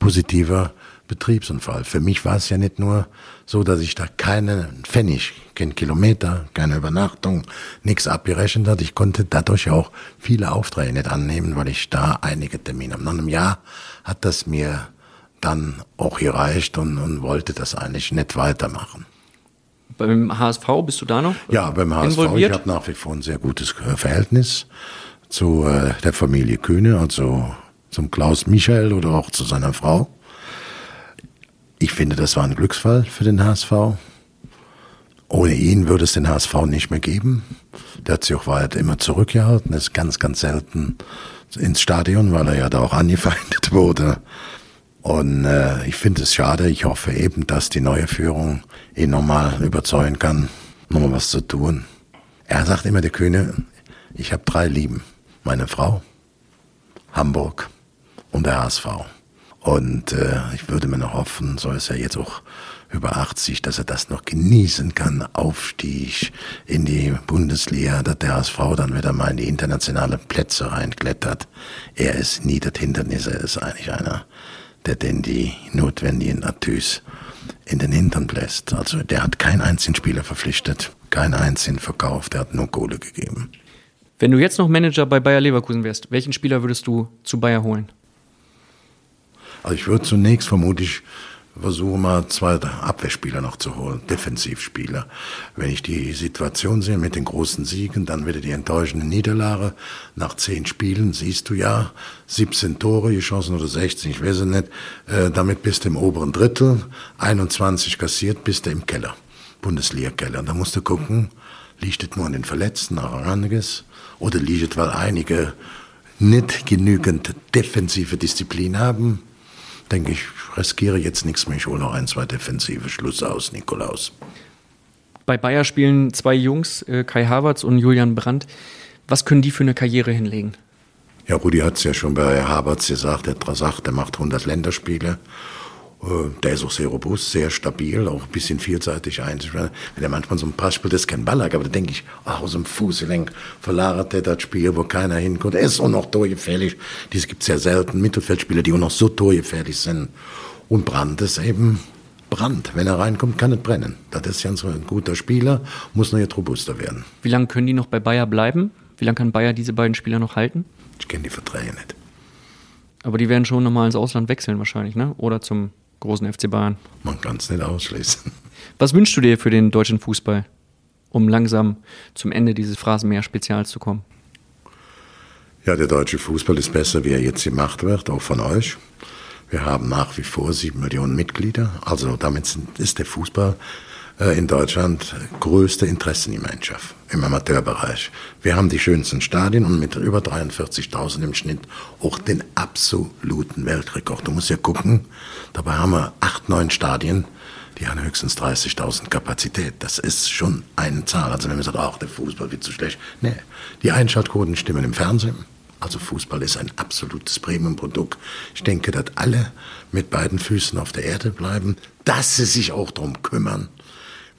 positiver Betriebsunfall. Für mich war es ja nicht nur so, dass ich da keine Pfennig, kein Kilometer, keine Übernachtung, nichts abgerechnet hat. Ich konnte dadurch auch viele Aufträge nicht annehmen, weil ich da einige Termine habe. Nach einem Jahr hat das mir dann auch gereicht und, und wollte das eigentlich nicht weitermachen. Beim HSV bist du da noch? Ja, beim HSV. Ich habe nach wie vor ein sehr gutes Verhältnis zu äh, der Familie Kühne, also zum Klaus Michael oder auch zu seiner Frau. Ich finde, das war ein Glücksfall für den HSV. Ohne ihn würde es den HSV nicht mehr geben. Der hat sich auch weiter immer zurückgehalten, ist ganz, ganz selten ins Stadion, weil er ja da auch angefeindet wurde. Und äh, ich finde es schade. Ich hoffe eben, dass die neue Führung ihn nochmal überzeugen kann, nochmal was zu tun. Er sagt immer, der König, ich habe drei Lieben. Meine Frau, Hamburg und der HSV. Und äh, ich würde mir noch hoffen, so ist er jetzt auch über 80, dass er das noch genießen kann, Aufstieg in die Bundesliga, dass der HSV dann wieder mal in die internationalen Plätze reinklettert. Er ist nie das Hindernis, er ist eigentlich einer, der denn die notwendigen Atüs in den Hintern bläst. Also der hat keinen einzigen Spieler verpflichtet, keinen einzigen verkauft, der hat nur Kohle gegeben. Wenn du jetzt noch Manager bei Bayer Leverkusen wärst, welchen Spieler würdest du zu Bayer holen? Also ich würde zunächst vermutlich versuchen, mal zwei Abwehrspieler noch zu holen, Defensivspieler. Wenn ich die Situation sehe mit den großen Siegen, dann wieder die enttäuschende Niederlage. Nach zehn Spielen siehst du ja 17 Tore, die Chancen oder 16, ich weiß es nicht. Äh, damit bist du im oberen Drittel, 21 kassiert, bist du im Keller, Bundesliga-Keller. Da musst du gucken, liegt es nur an den Verletzten, Aranges, oder liegt es, weil einige nicht genügend defensive Disziplin haben, denke ich, riskiere jetzt nichts mehr. Ich hole noch ein, zwei defensive Schluss aus, Nikolaus. Bei Bayer spielen zwei Jungs, äh, Kai Havertz und Julian Brandt. Was können die für eine Karriere hinlegen? Ja, Rudi hat es ja schon bei Havertz gesagt, er sagt, er macht 100 Länderspiele. Äh, der ist auch sehr robust, sehr stabil, auch ein bisschen vielseitig einzuspielen. Wenn er manchmal so ein Pass spielt, das ist kein Ballack, aber da denke ich, ach, aus dem Fußgelenk verlagert er das Spiel, wo keiner hinkommt. Er ist auch noch torgefährlich. Dies gibt es ja selten, Mittelfeldspieler, die auch noch so torgefährlich sind. Und Brand ist eben Brand. Wenn er reinkommt, kann es brennen. Das ist ja ein guter Spieler, muss noch jetzt robuster werden. Wie lange können die noch bei Bayer bleiben? Wie lange kann Bayer diese beiden Spieler noch halten? Ich kenne die Verträge nicht. Aber die werden schon nochmal ins Ausland wechseln wahrscheinlich, ne? Oder zum großen FC Bayern. Man kann es nicht ausschließen. Was wünschst du dir für den deutschen Fußball, um langsam zum Ende dieses Phrasenmäher-Spezials zu kommen? Ja, der deutsche Fußball ist besser, wie er jetzt gemacht wird, auch von euch. Wir haben nach wie vor sieben Millionen Mitglieder. Also damit ist der Fußball in Deutschland größte Interessengemeinschaft im Amateurbereich. Wir haben die schönsten Stadien und mit über 43.000 im Schnitt auch den absoluten Weltrekord. Du musst ja gucken, dabei haben wir acht, neun Stadien, die haben höchstens 30.000 Kapazität. Das ist schon eine Zahl. Also wenn man sagt, ach, der Fußball wird zu schlecht. Nee, die Einschaltquoten stimmen im Fernsehen. Also Fußball ist ein absolutes Premium-Produkt. Ich denke, dass alle mit beiden Füßen auf der Erde bleiben, dass sie sich auch darum kümmern,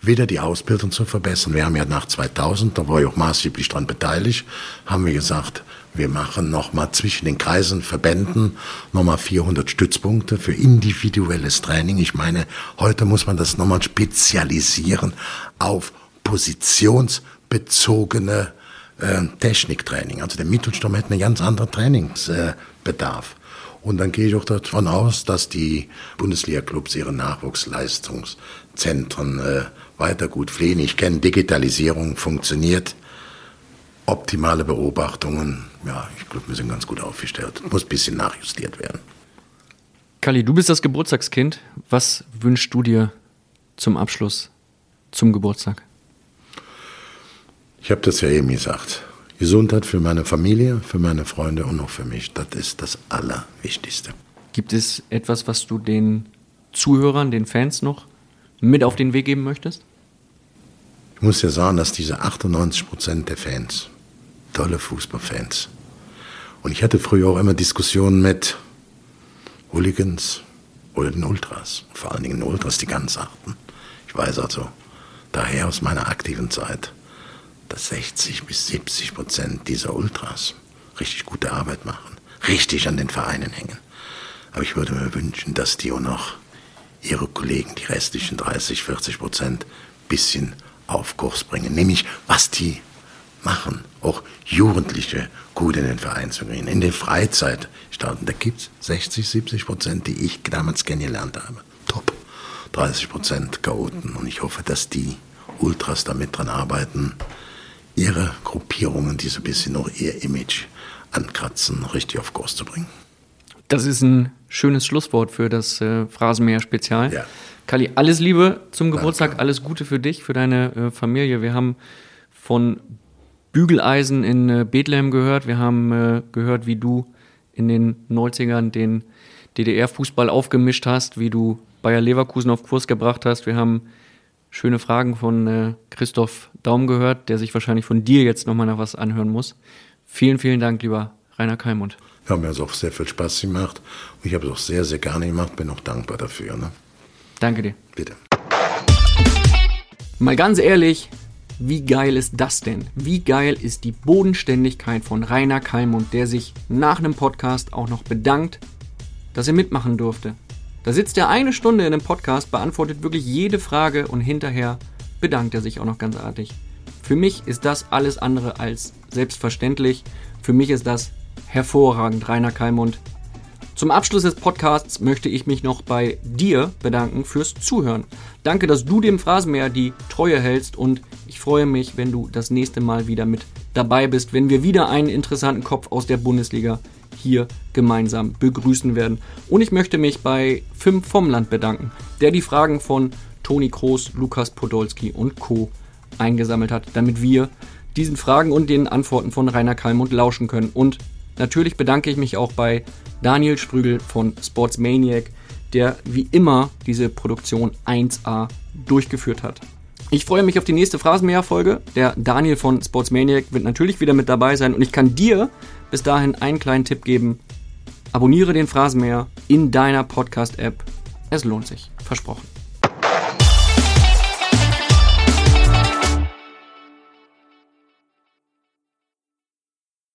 wieder die Ausbildung zu verbessern. Wir haben ja nach 2000, da war ich auch maßgeblich daran beteiligt, haben wir gesagt, wir machen nochmal zwischen den Kreisen, Verbänden nochmal 400 Stützpunkte für individuelles Training. Ich meine, heute muss man das nochmal spezialisieren auf positionsbezogene äh, Techniktraining. Also der Mittelsturm hätte einen ganz anderen Trainingsbedarf. Und dann gehe ich auch davon aus, dass die Bundesliga-Clubs ihre Nachwuchsleistungszentren äh, weiter gut pflegen. Ich kenne Digitalisierung, funktioniert. Optimale Beobachtungen, ja, ich glaube, wir sind ganz gut aufgestellt. Muss ein bisschen nachjustiert werden. Kali, du bist das Geburtstagskind. Was wünschst du dir zum Abschluss zum Geburtstag? Ich habe das ja eben gesagt. Gesundheit für meine Familie, für meine Freunde und auch für mich. Das ist das Allerwichtigste. Gibt es etwas, was du den Zuhörern, den Fans noch mit auf den Weg geben möchtest? Ich muss ja sagen, dass diese 98 Prozent der Fans, tolle Fußballfans, und ich hatte früher auch immer Diskussionen mit Hooligans oder den Ultras, vor allen Dingen den Ultras, die ganz achten. Ich weiß also daher aus meiner aktiven Zeit, dass 60 bis 70 Prozent dieser Ultras richtig gute Arbeit machen, richtig an den Vereinen hängen. Aber ich würde mir wünschen, dass die auch noch ihre Kollegen, die restlichen 30, 40 Prozent, bisschen auf Kurs bringen. Nämlich, was die machen. Auch Jugendliche gut in den Verein zu bringen. In den Freizeitstaaten, da gibt es 60, 70 Prozent, die ich damals kennengelernt habe. Top. 30 Prozent Chaoten. Und ich hoffe, dass die Ultras damit dran arbeiten, ihre Gruppierungen, die so ein bisschen noch ihr Image ankratzen, richtig auf Kurs zu bringen. Das ist ein schönes Schlusswort für das äh, Phrasenmäher-Spezial. Ja. Kali, alles Liebe zum Geburtstag, Danke. alles Gute für dich, für deine äh, Familie. Wir haben von Bügeleisen in äh, Bethlehem gehört. Wir haben äh, gehört, wie du in den 90ern den DDR-Fußball aufgemischt hast, wie du Bayer Leverkusen auf Kurs gebracht hast. Wir haben schöne Fragen von äh, Christoph Daum gehört, der sich wahrscheinlich von dir jetzt nochmal nach was anhören muss. Vielen, vielen Dank, lieber Rainer Keimund. Ja, mir hat es auch sehr viel Spaß gemacht. Und ich habe es auch sehr, sehr gerne gemacht. Bin auch dankbar dafür. Ne? Danke dir. Bitte. Mal ganz ehrlich, wie geil ist das denn? Wie geil ist die Bodenständigkeit von Rainer Kalmund, der sich nach einem Podcast auch noch bedankt, dass er mitmachen durfte. Da sitzt er eine Stunde in einem Podcast, beantwortet wirklich jede Frage und hinterher bedankt er sich auch noch ganz artig. Für mich ist das alles andere als selbstverständlich. Für mich ist das hervorragend, Rainer Kalmund. Zum Abschluss des Podcasts möchte ich mich noch bei dir bedanken fürs Zuhören. Danke, dass du dem Phrasenmäher die Treue hältst und ich freue mich, wenn du das nächste Mal wieder mit dabei bist, wenn wir wieder einen interessanten Kopf aus der Bundesliga hier gemeinsam begrüßen werden. Und ich möchte mich bei Fim vom Land bedanken, der die Fragen von Toni Kroos, Lukas Podolski und Co. eingesammelt hat, damit wir diesen Fragen und den Antworten von Rainer Kalmund lauschen können. Und natürlich bedanke ich mich auch bei Daniel Sprügel von Sportsmaniac, der wie immer diese Produktion 1A durchgeführt hat. Ich freue mich auf die nächste Phrasenmäher-Folge. Der Daniel von Sportsmaniac wird natürlich wieder mit dabei sein und ich kann dir bis dahin einen kleinen Tipp geben. Abonniere den Phrasenmäher in deiner Podcast-App. Es lohnt sich. Versprochen.